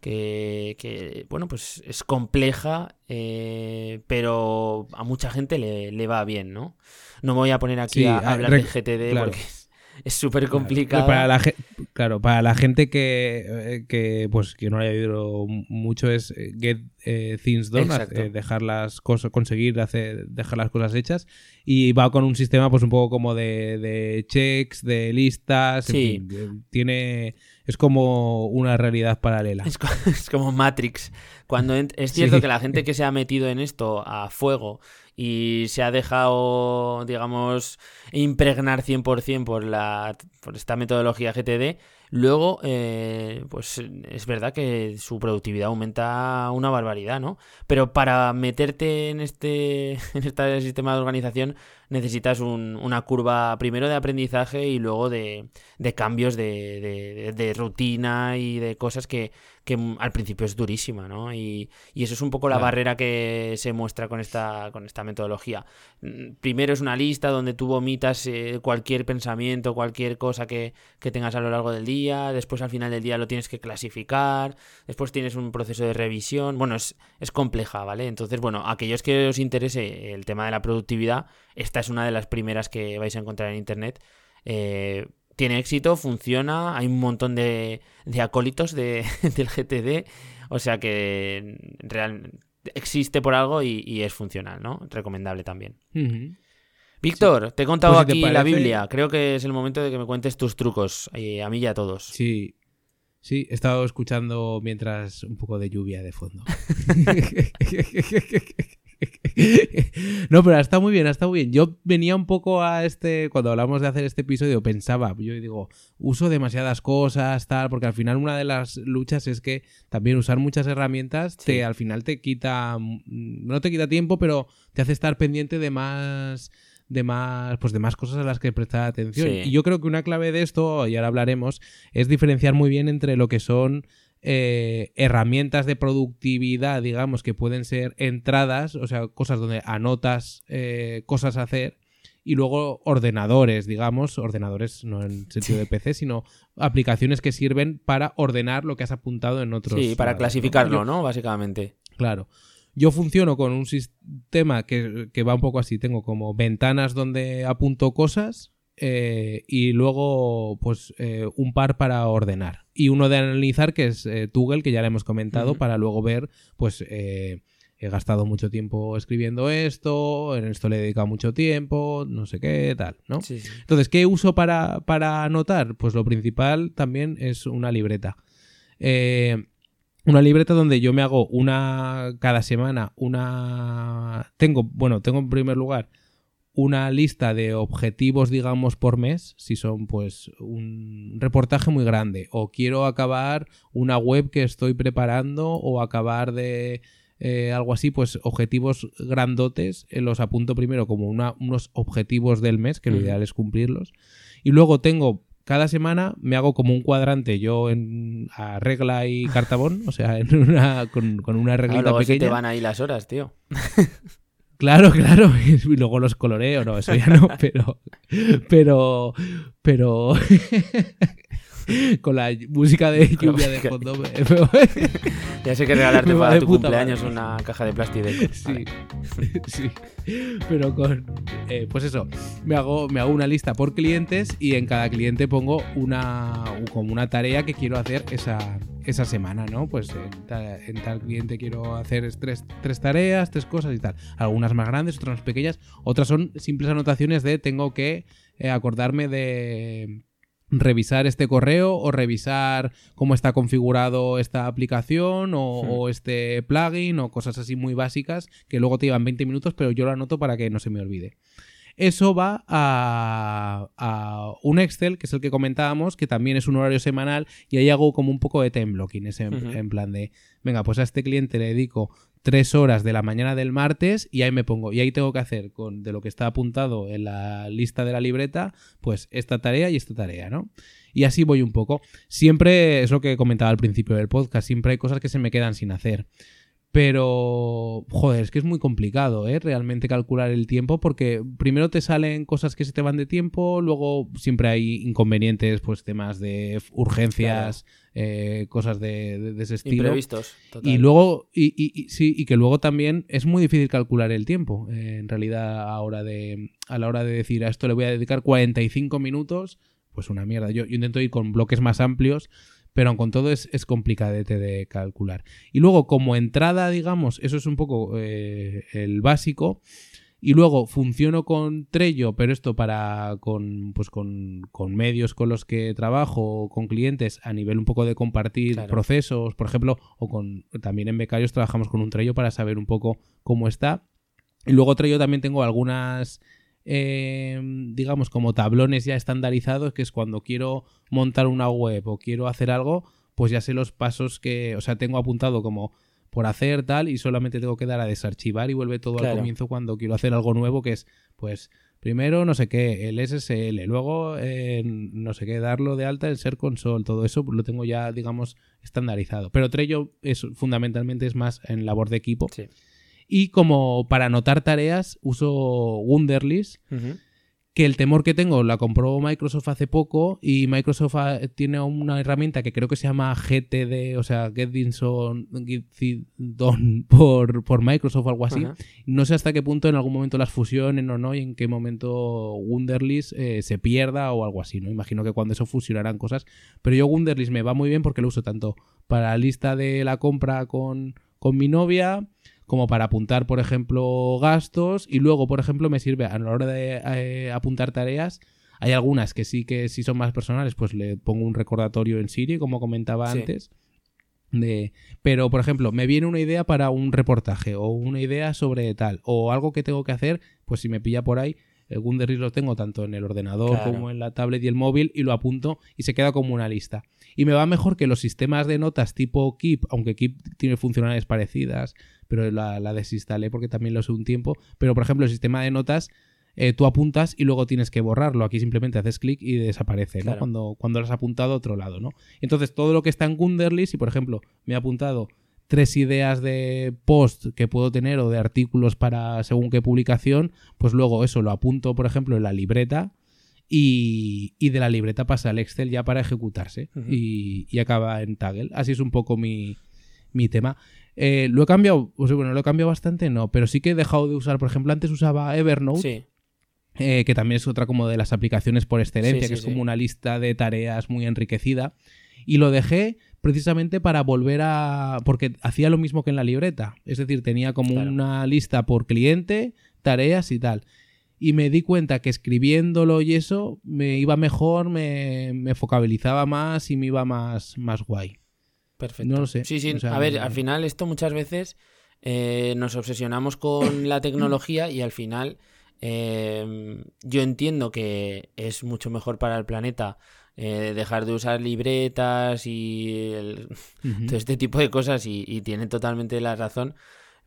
que, que, bueno, pues es compleja, eh, pero a mucha gente le, le va bien, ¿no? No me voy a poner aquí Sí, a, a- hablar de GTD claro. porque es- súper complicado. Para la, claro, para la gente que, eh, que pues que no haya oído mucho es eh, get eh, things done, eh, dejar las cosas, conseguir hacer, dejar las cosas hechas y va con un sistema pues un poco como de, de checks, de listas, en Sí. fin, eh, tiene es como una realidad paralela. Es, co- es como Matrix. Cuando es cierto Sí. que la gente que se ha metido en esto a fuego y se ha dejado, digamos, impregnar 100% por, la, por esta metodología GTD, luego, eh, pues es verdad que su productividad aumenta una barbaridad, ¿no? Pero para meterte en este, en este sistema de organización necesitas un- una curva primero de aprendizaje y luego de, de cambios de, de- de rutina y de cosas que, que al principio es durísima, ¿no? Y, y eso es un poco la Claro. barrera que se muestra con esta, con esta metodología. Mm, Primero es una lista donde tú vomitas eh, cualquier pensamiento, cualquier cosa que, que tengas a lo largo del día, después al final del día lo tienes que clasificar, después tienes un proceso de revisión, bueno, es, es compleja, ¿vale? Entonces, bueno, aquellos que os interese el tema de la productividad, esta es una de las primeras que vais a encontrar en Internet. Eh, tiene éxito, funciona, hay un montón de, de acólitos de, del GTD, o sea que real, existe por algo y, es funcional, ¿no? Recomendable también. Víctor, te he contado Pues si aquí la Biblia. Creo que es el momento de que me cuentes tus trucos, eh, a mí y a todos. Sí. Sí, he estado escuchando mientras un poco de lluvia de fondo. No, pero está muy bien, está muy bien. Yo venía un poco a este, cuando hablamos de hacer este episodio, pensaba, yo digo, uso demasiadas cosas, tal, porque al final una de las luchas es que también usar muchas herramientas Sí. te al final te quita, no te quita tiempo, pero te hace estar pendiente de más de más pues de más cosas a las que prestar atención. Sí. Y yo creo que una clave de esto, y ahora hablaremos, es diferenciar muy bien entre lo que son eh, herramientas de productividad, digamos, que pueden ser entradas, o sea, cosas donde anotas eh, cosas a hacer, y luego ordenadores, digamos, ordenadores no en sentido de PC, sino aplicaciones que sirven para ordenar lo que has apuntado en otros. Sí, para lados, ¿no? clasificarlo, Yo- ¿no? Básicamente. Claro. Yo funciono con un sistema que, que va un poco así. Tengo como ventanas donde apunto cosas eh, y luego pues eh, un par para ordenar. Y uno de analizar que es eh, Toggle, que ya le hemos comentado, para luego ver pues eh, he gastado mucho tiempo escribiendo esto, en esto le he dedicado mucho tiempo, no sé qué, tal, ¿no? Sí, sí. Entonces, ¿qué uso para, para anotar? Pues lo principal también es una libreta. Una libreta donde yo me hago una cada semana, una... Tengo, bueno, tengo en primer lugar una lista de objetivos, digamos, por mes, si son pues un reportaje muy grande, o quiero acabar una web que estoy preparando, o acabar de eh, algo así, pues objetivos grandotes, eh, los apunto primero como una- unos objetivos del mes, que lo ideal es cumplirlos, y luego tengo cada semana me hago como un cuadrante yo en a regla y cartabón, o sea, en una, con, con una reglita luego sí pequeña. te van ahí las horas, tío. Claro, claro. Y luego los coloreo, no, eso ya no, pero. Pero. Pero. con la música de lluvia de fondo. Ya sé que regalarte para tu cumpleaños madre. una caja de plástico. Sí, sí. Pero con. eh, pues eso. Me hago, me hago una lista por clientes y en cada cliente pongo una. como una tarea que quiero hacer esa, esa semana, ¿no? Pues en tal cliente quiero hacer tres, tres tareas, tres cosas y tal. Algunas más grandes, otras más pequeñas. Otras son simples anotaciones de tengo que eh, acordarme de revisar este correo o revisar cómo está configurado esta aplicación o, Hmm. o este plugin o cosas así muy básicas que luego te llevan 20 minutos pero yo lo anoto para que no se me olvide. Eso va a, a un Excel, que es el que comentábamos, que también es un horario semanal, y ahí hago como un poco de time blocking, ese en plan de, venga, pues a este cliente le dedico tres horas de la mañana del martes y ahí me pongo, y ahí tengo que hacer con de lo que está apuntado en la lista de la libreta, pues esta tarea y esta tarea, ¿no? Y así voy un poco. Siempre es lo que comentaba al principio del podcast, siempre hay cosas que se me quedan sin hacer. Pero, joder, es que es muy complicado, ¿eh? Realmente calcular el tiempo porque primero te salen cosas que se te van de tiempo, luego siempre hay inconvenientes, pues temas de urgencias, eh, cosas de, de- de ese estilo. Imprevistos. total. Y luego, y, y- y- sí, y que luego también es muy difícil calcular el tiempo. eh, en realidad, a, hora de, a la hora de decir a esto le voy a dedicar 45 minutos, pues una mierda. Yo, yo intento ir con bloques más amplios, pero con todo es, es complicadete de calcular. Y luego, como entrada, digamos, eso es un poco eh, el básico. Y luego funciono con Trello, pero esto para con, pues con, con medios con los que trabajo, con clientes, a nivel un poco de compartir Claro. procesos, por ejemplo, o con también en Becarios trabajamos con un Trello para saber un poco cómo está. Y luego Trello también tengo algunas, eh, digamos, como tablones ya estandarizados, que es cuando quiero montar una web o quiero hacer algo, pues ya sé los pasos que, o sea, tengo apuntado como por hacer tal y solamente tengo que dar a desarchivar y vuelve todo Claro. al comienzo cuando quiero hacer algo nuevo que es pues primero no sé qué el SSL luego eh, no sé qué darlo de alta en ser console todo eso lo tengo ya digamos estandarizado pero Trello es fundamentalmente es más en labor de equipo Sí. y como para anotar tareas uso Wunderlist. Que el temor que tengo la compró Microsoft hace poco y Microsoft ah, tiene una herramienta que creo que se llama GTD, o sea, Get Things On- Get Things Done por, por Microsoft o algo así. Ajá. No sé hasta qué punto en algún momento las fusionen o no y en qué momento Wunderlist eh, se pierda o algo así, ¿no? Imagino que cuando eso fusionarán cosas. Pero yo Wunderlist me va muy bien porque lo uso tanto para la lista de la compra con, con mi novia como para apuntar, por ejemplo, gastos y luego, por ejemplo, me sirve a la hora de eh, apuntar tareas. Hay algunas que sí que si son más personales, pues le pongo un recordatorio en Siri, como comentaba antes. De, pero, por ejemplo, me viene una idea para un reportaje o una idea sobre tal o algo que tengo que hacer, pues si me pilla por ahí, el Wunderlist lo tengo tanto en el ordenador como en la tablet y el móvil y lo apunto y se queda como una lista. Y me va mejor que los sistemas de notas tipo Keep, aunque Keep tiene funcionalidades parecidas, pero la, la desinstalé porque también lo sé un tiempo. Pero, por ejemplo, el sistema de notas eh, tú apuntas y luego tienes que borrarlo. Aquí simplemente haces clic y desaparece, ¿no? Cuando, cuando lo has apuntado a otro lado, ¿no? Entonces, todo lo que está en Wunderly, si por ejemplo me he apuntado tres ideas de post que puedo tener o de artículos para según qué publicación, pues luego eso lo apunto, por ejemplo, en la libreta y, de la libreta pasa al Excel ya para ejecutarse y, acaba en Taggle. Así es un poco mi, mi tema. Eh, lo he cambiado, bueno, lo he cambiado bastante, no, pero sí que he dejado de usar, por ejemplo, antes usaba Evernote. Eh, que también es otra como de las aplicaciones por excelencia, que es como una lista de tareas muy enriquecida. Y lo dejé precisamente para volver a... porque hacía lo mismo que en la libreta. Es decir, tenía como una lista por cliente, tareas y tal. Y me di cuenta que escribiéndolo y eso me iba mejor, me, me focabilizaba más y me iba más, más guay. Perfecto. No lo sé. Sí, sí. a ver, al final esto muchas veces eh, nos obsesionamos con la tecnología y al final eh, yo entiendo que es mucho mejor para el planeta eh, dejar de usar libretas y todo este tipo de cosas y, y tiene totalmente la razón.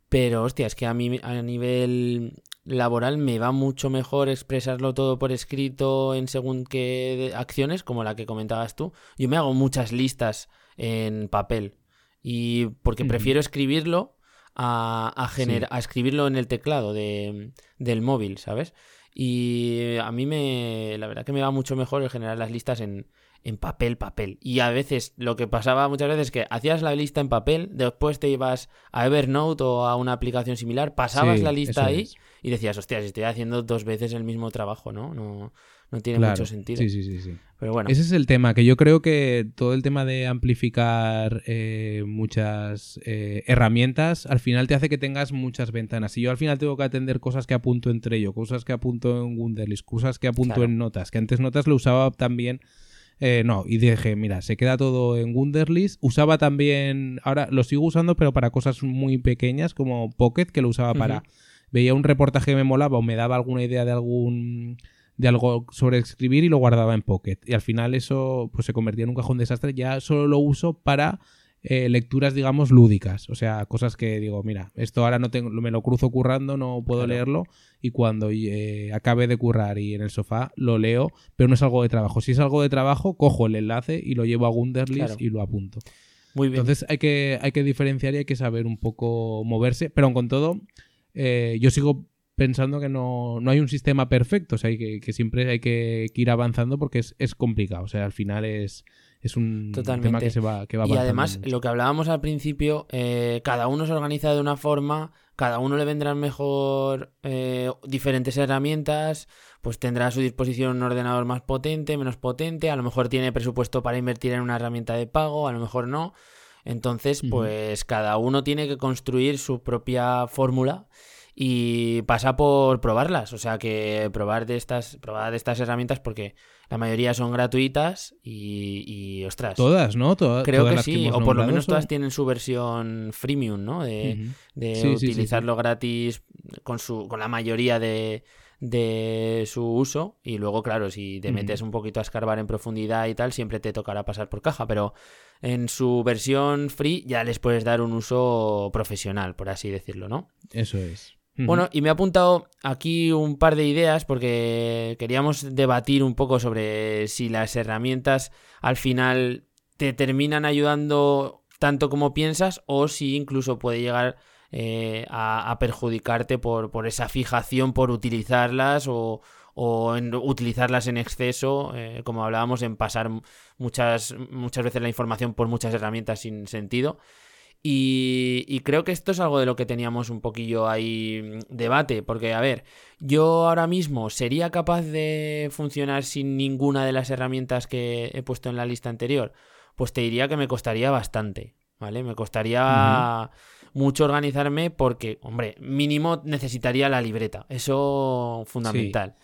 Pero hostia, es que a mí a nivel laboral me va mucho mejor expresarlo todo por escrito en según qué acciones, como la que comentabas tú. Yo me hago muchas listas en papel y porque prefiero escribirlo a, a, a escribirlo en el teclado de, del móvil, ¿sabes? Y a mí me, la verdad que me va mucho mejor el generar las listas en, en papel, papel. Y a veces lo que pasaba muchas veces es que hacías la lista en papel, después te ibas a Evernote o a una aplicación similar, pasabas la lista ahí y decías, hostia, si estoy haciendo dos veces el mismo trabajo, ¿no? No, no tiene mucho sentido. Sí, sí, sí, sí. Pero bueno. Ese es el tema, que yo creo que todo el tema de amplificar eh, muchas eh, herramientas al final te hace que tengas muchas ventanas. Y yo al final tengo que atender cosas que apunto entre ello, cosas que apunto en Wunderlist, cosas que apunto en notas, que antes notas lo usaba también. Eh, no, y dije, mira, se queda todo en Wunderlist. Usaba también, ahora lo sigo usando, pero para cosas muy pequeñas como Pocket, que lo usaba para... Veía un reportaje que me molaba o me daba alguna idea de algún de algo sobre escribir y lo guardaba en Pocket. Y al final eso pues se convertía en un cajón desastre. Ya solo lo uso para eh, lecturas, digamos, lúdicas. O sea, cosas que digo, mira, esto ahora no tengo, me lo cruzo currando, no puedo leerlo. Y cuando eh, acabe de currar y en el sofá lo leo, pero no es algo de trabajo. Si es algo de trabajo, cojo el enlace y lo llevo a Wunderlist y lo apunto. Muy bien. Entonces hay que, hay que diferenciar y hay que saber un poco moverse. Pero con todo, eh, yo sigo pensando que no, hay un sistema perfecto, o sea, que, que siempre hay que, ir avanzando porque es, es, complicado, o sea, al final es, es un tema que se va, que va Y además, lo que hablábamos al principio, eh, cada uno se organiza de una forma, cada uno le vendrán mejor eh, diferentes herramientas, pues tendrá a su disposición un ordenador más potente, menos potente, a lo mejor tiene presupuesto para invertir en una herramienta de pago, a lo mejor no. Entonces, pues cada uno tiene que construir su propia fórmula y pasa por probarlas, o sea que probar de estas, probar de estas herramientas porque la mayoría son gratuitas y, y ostras.Das, ¿no? creo que sí, o por lo menos todas tienen su versión freemium, ¿no? De, utilizarlo gratis con su, con la mayoría de, de su uso. Y luego claro si te metes un poquito a escarbar en profundidad y tal siempre te tocará pasar por caja. Pero en su versión free ya les puedes dar un uso profesional por así decirlo no eso es bueno, y me he apuntado aquí un par de ideas porque queríamos debatir un poco sobre si las herramientas al final te terminan ayudando tanto como piensas o si incluso puede llegar eh, a, perjudicarte por, por, esa fijación por utilizarlas o, en utilizarlas en exceso, eh, como hablábamos, en pasar muchas, muchas veces la información por muchas herramientas sin sentido. Y, creo que esto es algo de lo que teníamos un poquillo ahí mm, debate, porque a ver, yo ahora mismo sería capaz de funcionar sin ninguna de las herramientas que he puesto en la lista anterior, pues te diría que me costaría bastante, ¿vale? Me costaría mucho organizarme porque, hombre, mínimo necesitaría la libreta. Eso fundamental.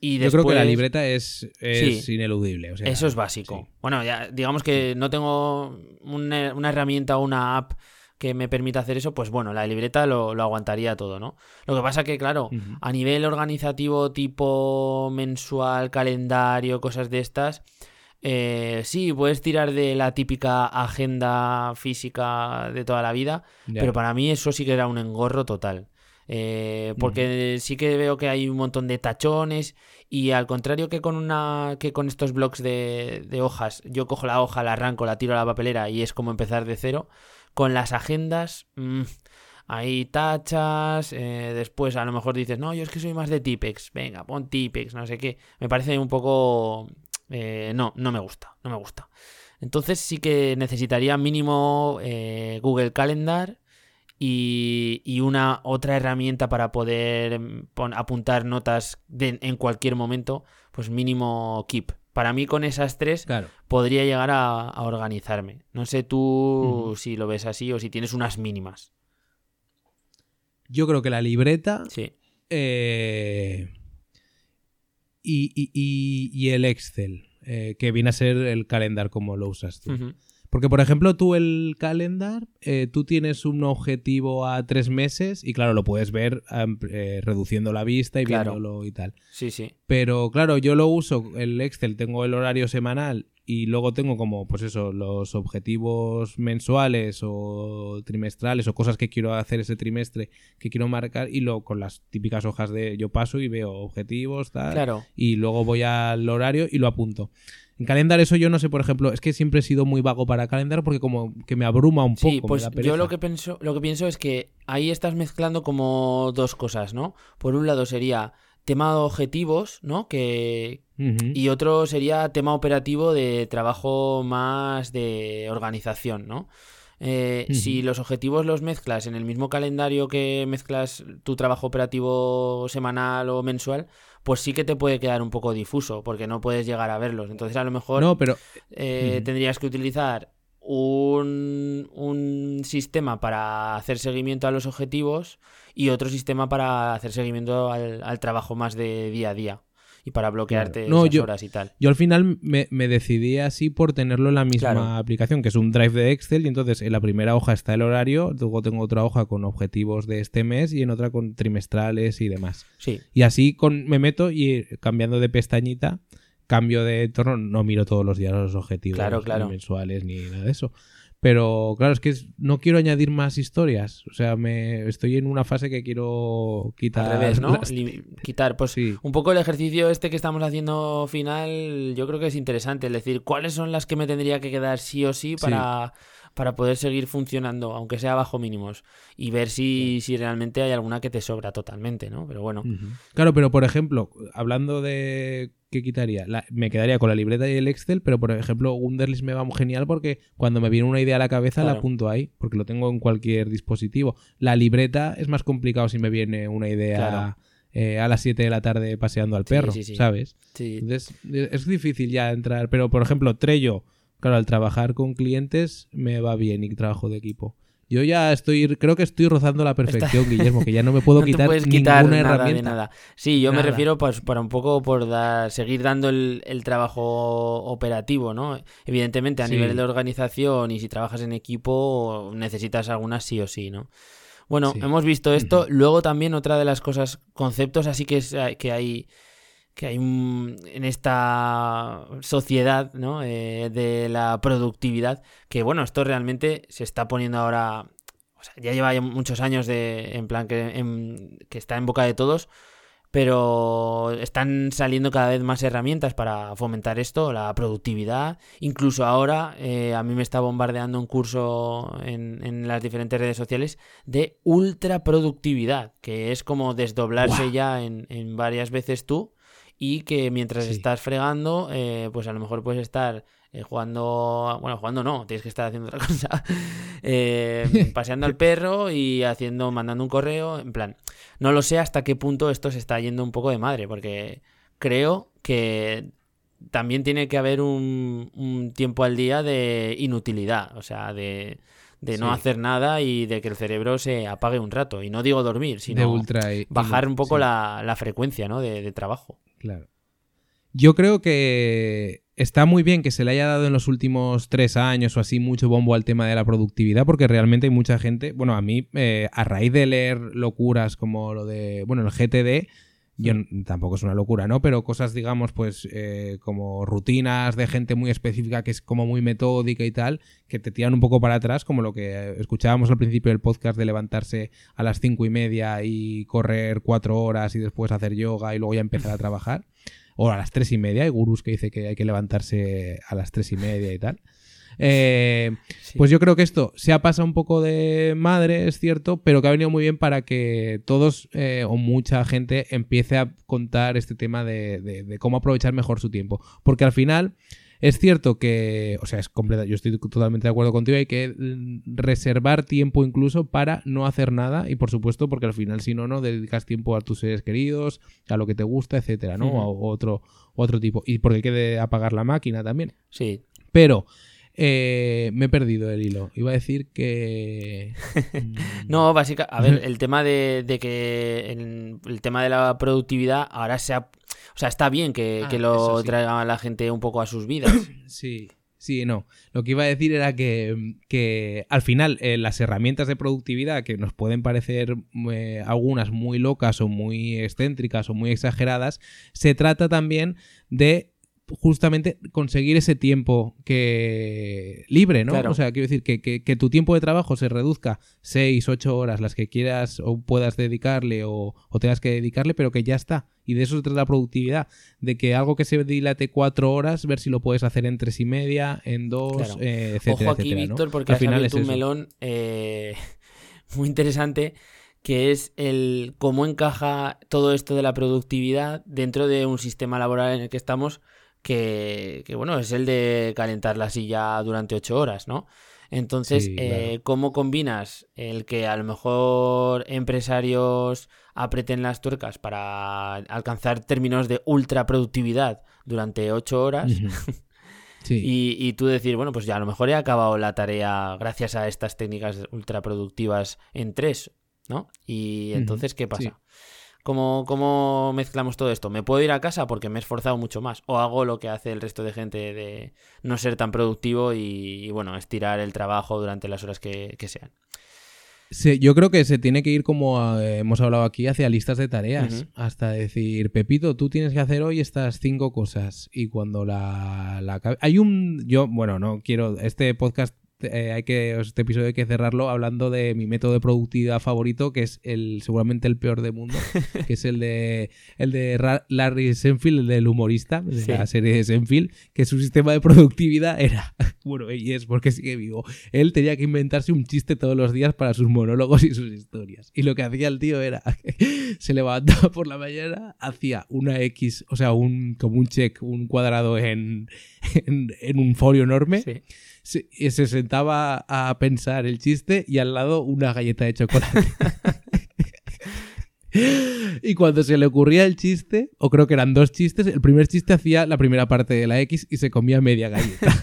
Y Yo creo que la libreta es, es ineludible. eso es básico. Bueno, ya digamos que no tengo una, una herramienta o una app que me permita hacer eso, pues bueno, la libreta lo, aguantaría todo, ¿no? Lo que pasa que, claro, a nivel organizativo tipo mensual, calendario, cosas de estas, eh, sí, puedes tirar de la típica agenda física de toda la vida, pero para mí eso sí que era un engorro total. Eh, porque sí que veo que hay un montón de tachones y al contrario que con una que con estos blogs de, de hojas, yo cojo la hoja, la arranco, la tiro a la papelera y es como empezar de cero. Con las agendas, mm, hay tachas, eh, después a lo mejor dices, no, yo es que soy más de Tipex, venga, pon Tipex, no sé qué. Me parece un poco... Eh, no, no me gusta, no me gusta. Entonces sí que necesitaría mínimo eh, Google Calendar y, una otra herramienta para poder mm, apuntar notas en cualquier momento, pues mínimo Keep. Para mí con esas tres podría llegar a, organizarme. No sé tú si lo ves así o si tienes unas mínimas. Yo creo que la libreta. Sí. Eh, y, el Excel, eh, que viene a ser el calendar como lo usas tú. Porque, por ejemplo, tú el calendar, eh, tú tienes un objetivo a tres meses y, claro, lo puedes ver eh, reduciendo la vista y viéndolo y tal. Sí, sí. Pero, claro, yo lo uso, el Excel, tengo el horario semanal y luego tengo como, pues eso, los objetivos mensuales o trimestrales o cosas que quiero hacer ese trimestre que quiero marcar y luego con las típicas hojas de yo paso y veo objetivos, tal. Claro. Y luego voy al horario y lo apunto. En calendar eso yo no sé, por ejemplo, es que siempre he sido muy vago para calendar porque como que me abruma un poco. Sí, pues yo lo que pienso, lo que pienso es que ahí estás mezclando como dos cosas, ¿no? Por un lado sería tema de objetivos, ¿no? Que y otro sería tema operativo de trabajo más de organización, ¿no? Eh, si los objetivos los mezclas en el mismo calendario que mezclas tu trabajo operativo semanal o mensual, pues sí que te puede quedar un poco difuso, porque no puedes llegar a verlos. Entonces, a lo mejor no, pero... Eh, tendrías que utilizar un, un, sistema para hacer seguimiento a los objetivos y otro sistema para hacer seguimiento al trabajo más de día a día y para bloquearte esas horas y tal. Yo al final me, decidí así por tenerlo en la misma aplicación, que es un drive de Excel, y entonces en la primera hoja está el horario, luego tengo otra hoja con objetivos de este mes y en otra con trimestrales y demás. Sí. Y así con, me meto y cambiando de pestañita, cambio de entorno, no miro todos los días los objetivos mensuales ni nada de eso. Pero claro, es que no quiero añadir más historias. O sea, me estoy en una fase que quiero quitar. Al revés, ¿no? Quitar. Pues sí. un poco el ejercicio este que estamos haciendo final, yo creo que es interesante. Es decir, ¿cuáles son las que me tendría que quedar sí o sí para, para poder seguir funcionando, aunque sea bajo mínimos? Y ver si, si realmente hay alguna que te sobra totalmente, ¿no? Pero bueno. Claro, pero por ejemplo, hablando de ¿qué quitaría? me quedaría con la libreta y el Excel, pero por ejemplo, Wunderlist me va muy genial porque cuando me viene una idea a la cabeza la apunto ahí, porque lo tengo en cualquier dispositivo. La libreta es más complicado si me viene una idea eh, a las 7 de la tarde paseando al perro, ¿sabes? Entonces es difícil ya entrar, pero por ejemplo, Trello, claro, al trabajar con clientes me va bien y trabajo de equipo. Yo ya estoy, creo que estoy rozando la perfección, Guillermo, que ya no me puedo quitar, quitar ninguna nada herramienta. nada. Sí, yo me refiero pues, para un poco por dar, seguir dando el, trabajo operativo, ¿no? Evidentemente a nivel de organización y si trabajas en equipo necesitas algunas sí o sí, ¿no? Bueno, hemos visto esto. Luego también otra de las cosas, conceptos así que, es, que hay que hay en esta sociedad ¿no? Eh, de la productividad, que bueno, esto realmente se está poniendo ahora, o sea, ya lleva muchos años de, en plan que, que está en boca de todos, pero están saliendo cada vez más herramientas para fomentar esto, la productividad. Incluso ahora eh, a mí me está bombardeando un curso en, en, las diferentes redes sociales de ultra productividad, que es como desdoblarse ya en, en varias veces tú y que mientras estás fregando, eh, pues a lo mejor puedes estar eh, jugando, bueno, jugando no, tienes que estar haciendo otra cosa, eh, paseando al perro y haciendo, mandando un correo, en plan, no lo sé hasta qué punto esto se está yendo un poco de madre, porque creo que también tiene que haber un, un tiempo al día de inutilidad, o sea, de de no Sí. hacer nada y de que el cerebro se apague un rato. Y no digo dormir, sino de ultra y- y bajar un poco sí. la, la frecuencia ¿no? de, de trabajo. Claro. Yo creo que está muy bien que se le haya dado en los últimos tres años o así mucho bombo al tema de la productividad, porque realmente hay mucha gente, bueno, a mí, eh, a raíz de leer locuras como lo de, bueno, el GTD, yo tampoco es una locura, ¿no? Pero cosas, digamos, pues eh, como rutinas de gente muy específica que es como muy metódica y tal, que te tiran un poco para atrás, como lo que escuchábamos al principio del podcast de levantarse a las cinco y media y correr cuatro horas y después hacer yoga y luego ya empezar a trabajar. O a las tres y media, hay gurús que dice que hay que levantarse a las tres y media y tal. Eh, Sí. pues yo creo que esto se ha pasado un poco de madre, es cierto, pero que ha venido muy bien para que todos eh, o mucha gente empiece a contar este tema de, de- de cómo aprovechar mejor su tiempo. Porque al final es cierto que, o sea, es completa, yo estoy totalmente de acuerdo contigo, hay que mm, reservar tiempo incluso para no hacer nada y por supuesto porque al final si no, no dedicas tiempo a tus seres queridos, a lo que te gusta, etcétera, ¿no? O otro, otro tipo. Y porque hay que apagar la máquina también. Sí, Pero eh, me he perdido el hilo. Iba a decir que. No, básicamente, a ver, el tema de, de que el tema de la productividad ahora se ha... O sea, está bien que, Ah, que lo sí. traiga la gente un poco a sus vidas. Sí, sí, no. Lo que iba a decir era que, que al final eh, las herramientas de productividad que nos pueden parecer eh, algunas muy locas o muy excéntricas o muy exageradas, se trata también de justamente conseguir ese tiempo que libre, ¿no? Claro. O sea, quiero decir que, que- que tu tiempo de trabajo se reduzca 6, 8 horas, las que quieras o puedas dedicarle o, o tengas que dedicarle, pero que ya está. Y de eso se trata la productividad, de que algo que se dilate 4 horas, ver si lo puedes hacer en tres y media, en dos, Claro. eh, etcétera, Ojo aquí, etcétera, ¿no? Víctor, porque Al final es un melón eh, muy interesante que es el cómo encaja todo esto de la productividad dentro de un sistema laboral en el que estamos que, que, bueno, es el de calentar la silla durante ocho horas, ¿no? Entonces, Sí, eh. ¿cómo combinas el que a lo mejor empresarios aprieten las tuercas para alcanzar términos de ultra productividad durante ocho horas? Sí. Y, y tú decir, bueno, pues ya a lo mejor he acabado la tarea gracias a estas técnicas ultra productivas en tres, ¿no? Y entonces, ¿qué pasa? sí. ¿Cómo, ¿Cómo mezclamos todo esto? ¿Me puedo ir a casa porque me he esforzado mucho más? ¿O hago lo que hace el resto de gente de no ser tan productivo y, y, bueno, estirar el trabajo durante las horas que, que sean? Sí, yo creo que se tiene que ir como eh, hemos hablado aquí hacia listas de tareas. Hasta decir, Pepito, tú tienes que hacer hoy estas cinco cosas. Y cuando la, la Hay un. Yo, bueno, no quiero. Este podcast. Eh, hay que este episodio hay que cerrarlo hablando de mi método de productividad favorito que es el seguramente el peor del mundo que es el de el de Ra- Larry Senfield el del humorista de Sí. la serie de Senfield que su sistema de productividad era bueno y es porque sigue vivo él tenía que inventarse un chiste todos los días para sus monólogos y sus historias. Y lo que hacía el tío era se levantaba por la mañana, hacía una X, o sea, un, como un check, un cuadrado en, en, en un folio enorme, Sí. Se, y se sentaba a pensar el chiste y al lado una galleta de chocolate. Y cuando se le ocurría el chiste, o creo que eran dos chistes, el primer chiste hacía la primera parte de la X y se comía media galleta.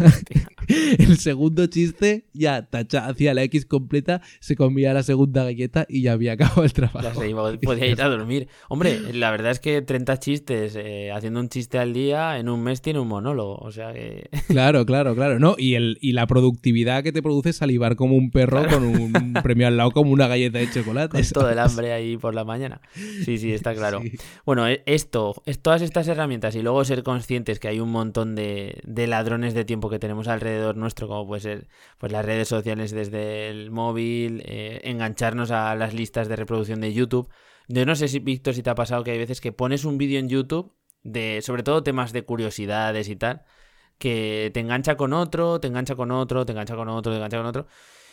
el segundo chiste ya tacha, hacía la X completa, se comía la segunda galleta y ya había acabado el trabajo. Ya se iba, podía ir a dormir. Hombre, la verdad es que 30 chistes, eh, haciendo un chiste al día, en un mes tiene un monólogo. O sea que. Claro, claro, claro. ¿no? Y, el, y la productividad que te produce salivar como un perro con un premio al lado como una galleta de chocolate. Con todo el hambre ahí por la mañana. Sí, sí, está claro. Sí. Bueno, e- esto, es- todas estas herramientas y luego ser conscientes que hay un montón de, de ladrones de tiempo que tenemos alrededor nuestro, como puede ser pues las redes sociales desde el móvil, eh, engancharnos a las listas de reproducción de YouTube. Yo no sé si, Víctor, si te ha pasado que hay veces que pones un vídeo en YouTube de, sobre todo temas de curiosidades y tal, que te engancha con otro, te engancha con otro, te engancha con otro, te engancha con otro.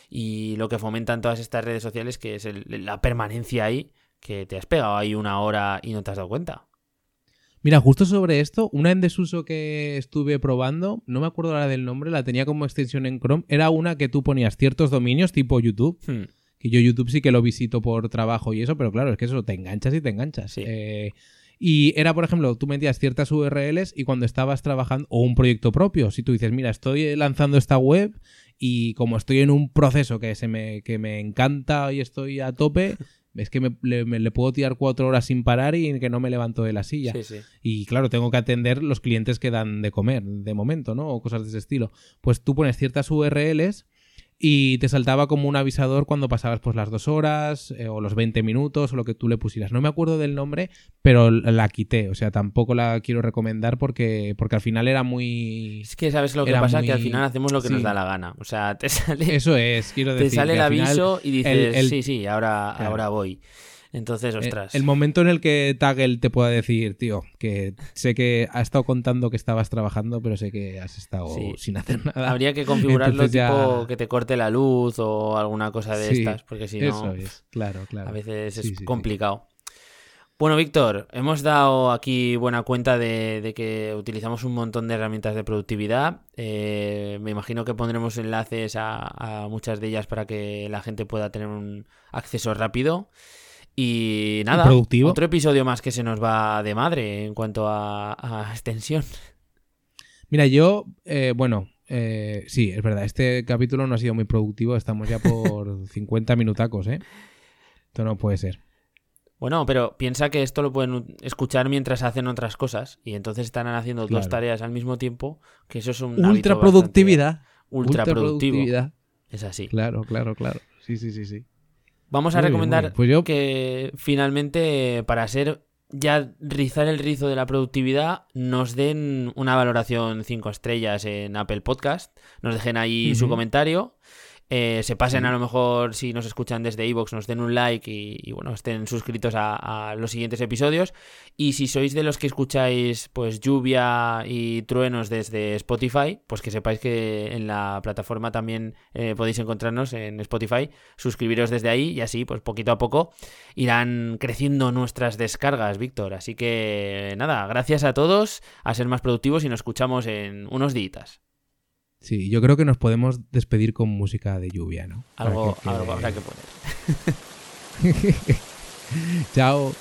Y lo que fomentan todas estas redes sociales, que es el- la permanencia ahí, que te has pegado ahí una hora y no te has dado cuenta. Mira, justo sobre esto, una en desuso que estuve probando, no me acuerdo ahora del nombre, la tenía como extensión en Chrome, era una que tú ponías ciertos dominios tipo YouTube, Hmm. que yo YouTube sí que lo visito por trabajo y eso, pero claro, es que eso te enganchas y te enganchas. Sí. Eh, y era, por ejemplo, tú metías ciertas URLs y cuando estabas trabajando, o un proyecto propio, si tú dices, mira, estoy lanzando esta web y como estoy en un proceso que, se me, que me encanta y estoy a tope, es que me, le, puedo tirar cuatro horas sin parar y que no me levanto de la silla. Y claro, tengo que atender los clientes que dan de comer de momento, ¿no? O cosas de ese estilo. Pues tú pones ciertas URLs y te saltaba como un avisador cuando pasabas pues las dos horas eh, o los 20 minutos o lo que tú le pusieras. No me acuerdo del nombre, pero la quité. O sea, tampoco la quiero recomendar porque, porque al final era muy... Es que sabes lo que pasa, que al final hacemos lo que nos da la gana. O sea, te sale... Eso es, quiero decir. Te sale el aviso y dices, sí, sí, ahora, ahora voy. Entonces, eh, ostras. El, momento en el que Tagel te pueda decir, tío, que sé que ha estado contando que estabas trabajando, pero sé que has estado sin hacer nada. Habría que configurarlo tipo que te corte la luz o alguna cosa de estas, porque si no. Es, claro, claro. A veces es complicado. Bueno, Víctor, hemos dado aquí buena cuenta de, que utilizamos un montón de herramientas de productividad. Eh, me imagino que pondremos enlaces a, a, muchas de ellas para que la gente pueda tener un acceso rápido. Y nada, otro episodio más que se nos va de madre en cuanto a, extensión. Mira, yo, eh, bueno, eh, sí, es verdad, este capítulo no ha sido muy productivo, estamos ya por 50 minutacos, ¿eh? Esto no puede ser. Bueno, pero piensa que esto lo pueden escuchar mientras hacen otras cosas y entonces están haciendo dos tareas al mismo tiempo, que eso es un ultra productividad. Ultra, productividad. Es así. Claro, claro, claro. Sí, sí, sí, sí. Vamos a recomendar pues que finalmente, para ser ya rizar el rizo de la productividad, nos den una valoración 5 estrellas en Apple Podcast, nos dejen ahí su comentario eh, se pasen a lo mejor si nos escuchan desde iVoox, nos den un like y, bueno, estén suscritos a, los siguientes episodios. Y si sois de los que escucháis pues lluvia y truenos desde Spotify, pues que sepáis que en la plataforma también eh, podéis encontrarnos en Spotify, suscribiros desde ahí y así pues poquito a poco irán creciendo nuestras descargas, Víctor. Así que nada, gracias a todos, a ser más productivos y nos escuchamos en unos días. Sí, yo creo que nos podemos despedir con música de lluvia, ¿no? Algo, algo habrá que poner. Chao.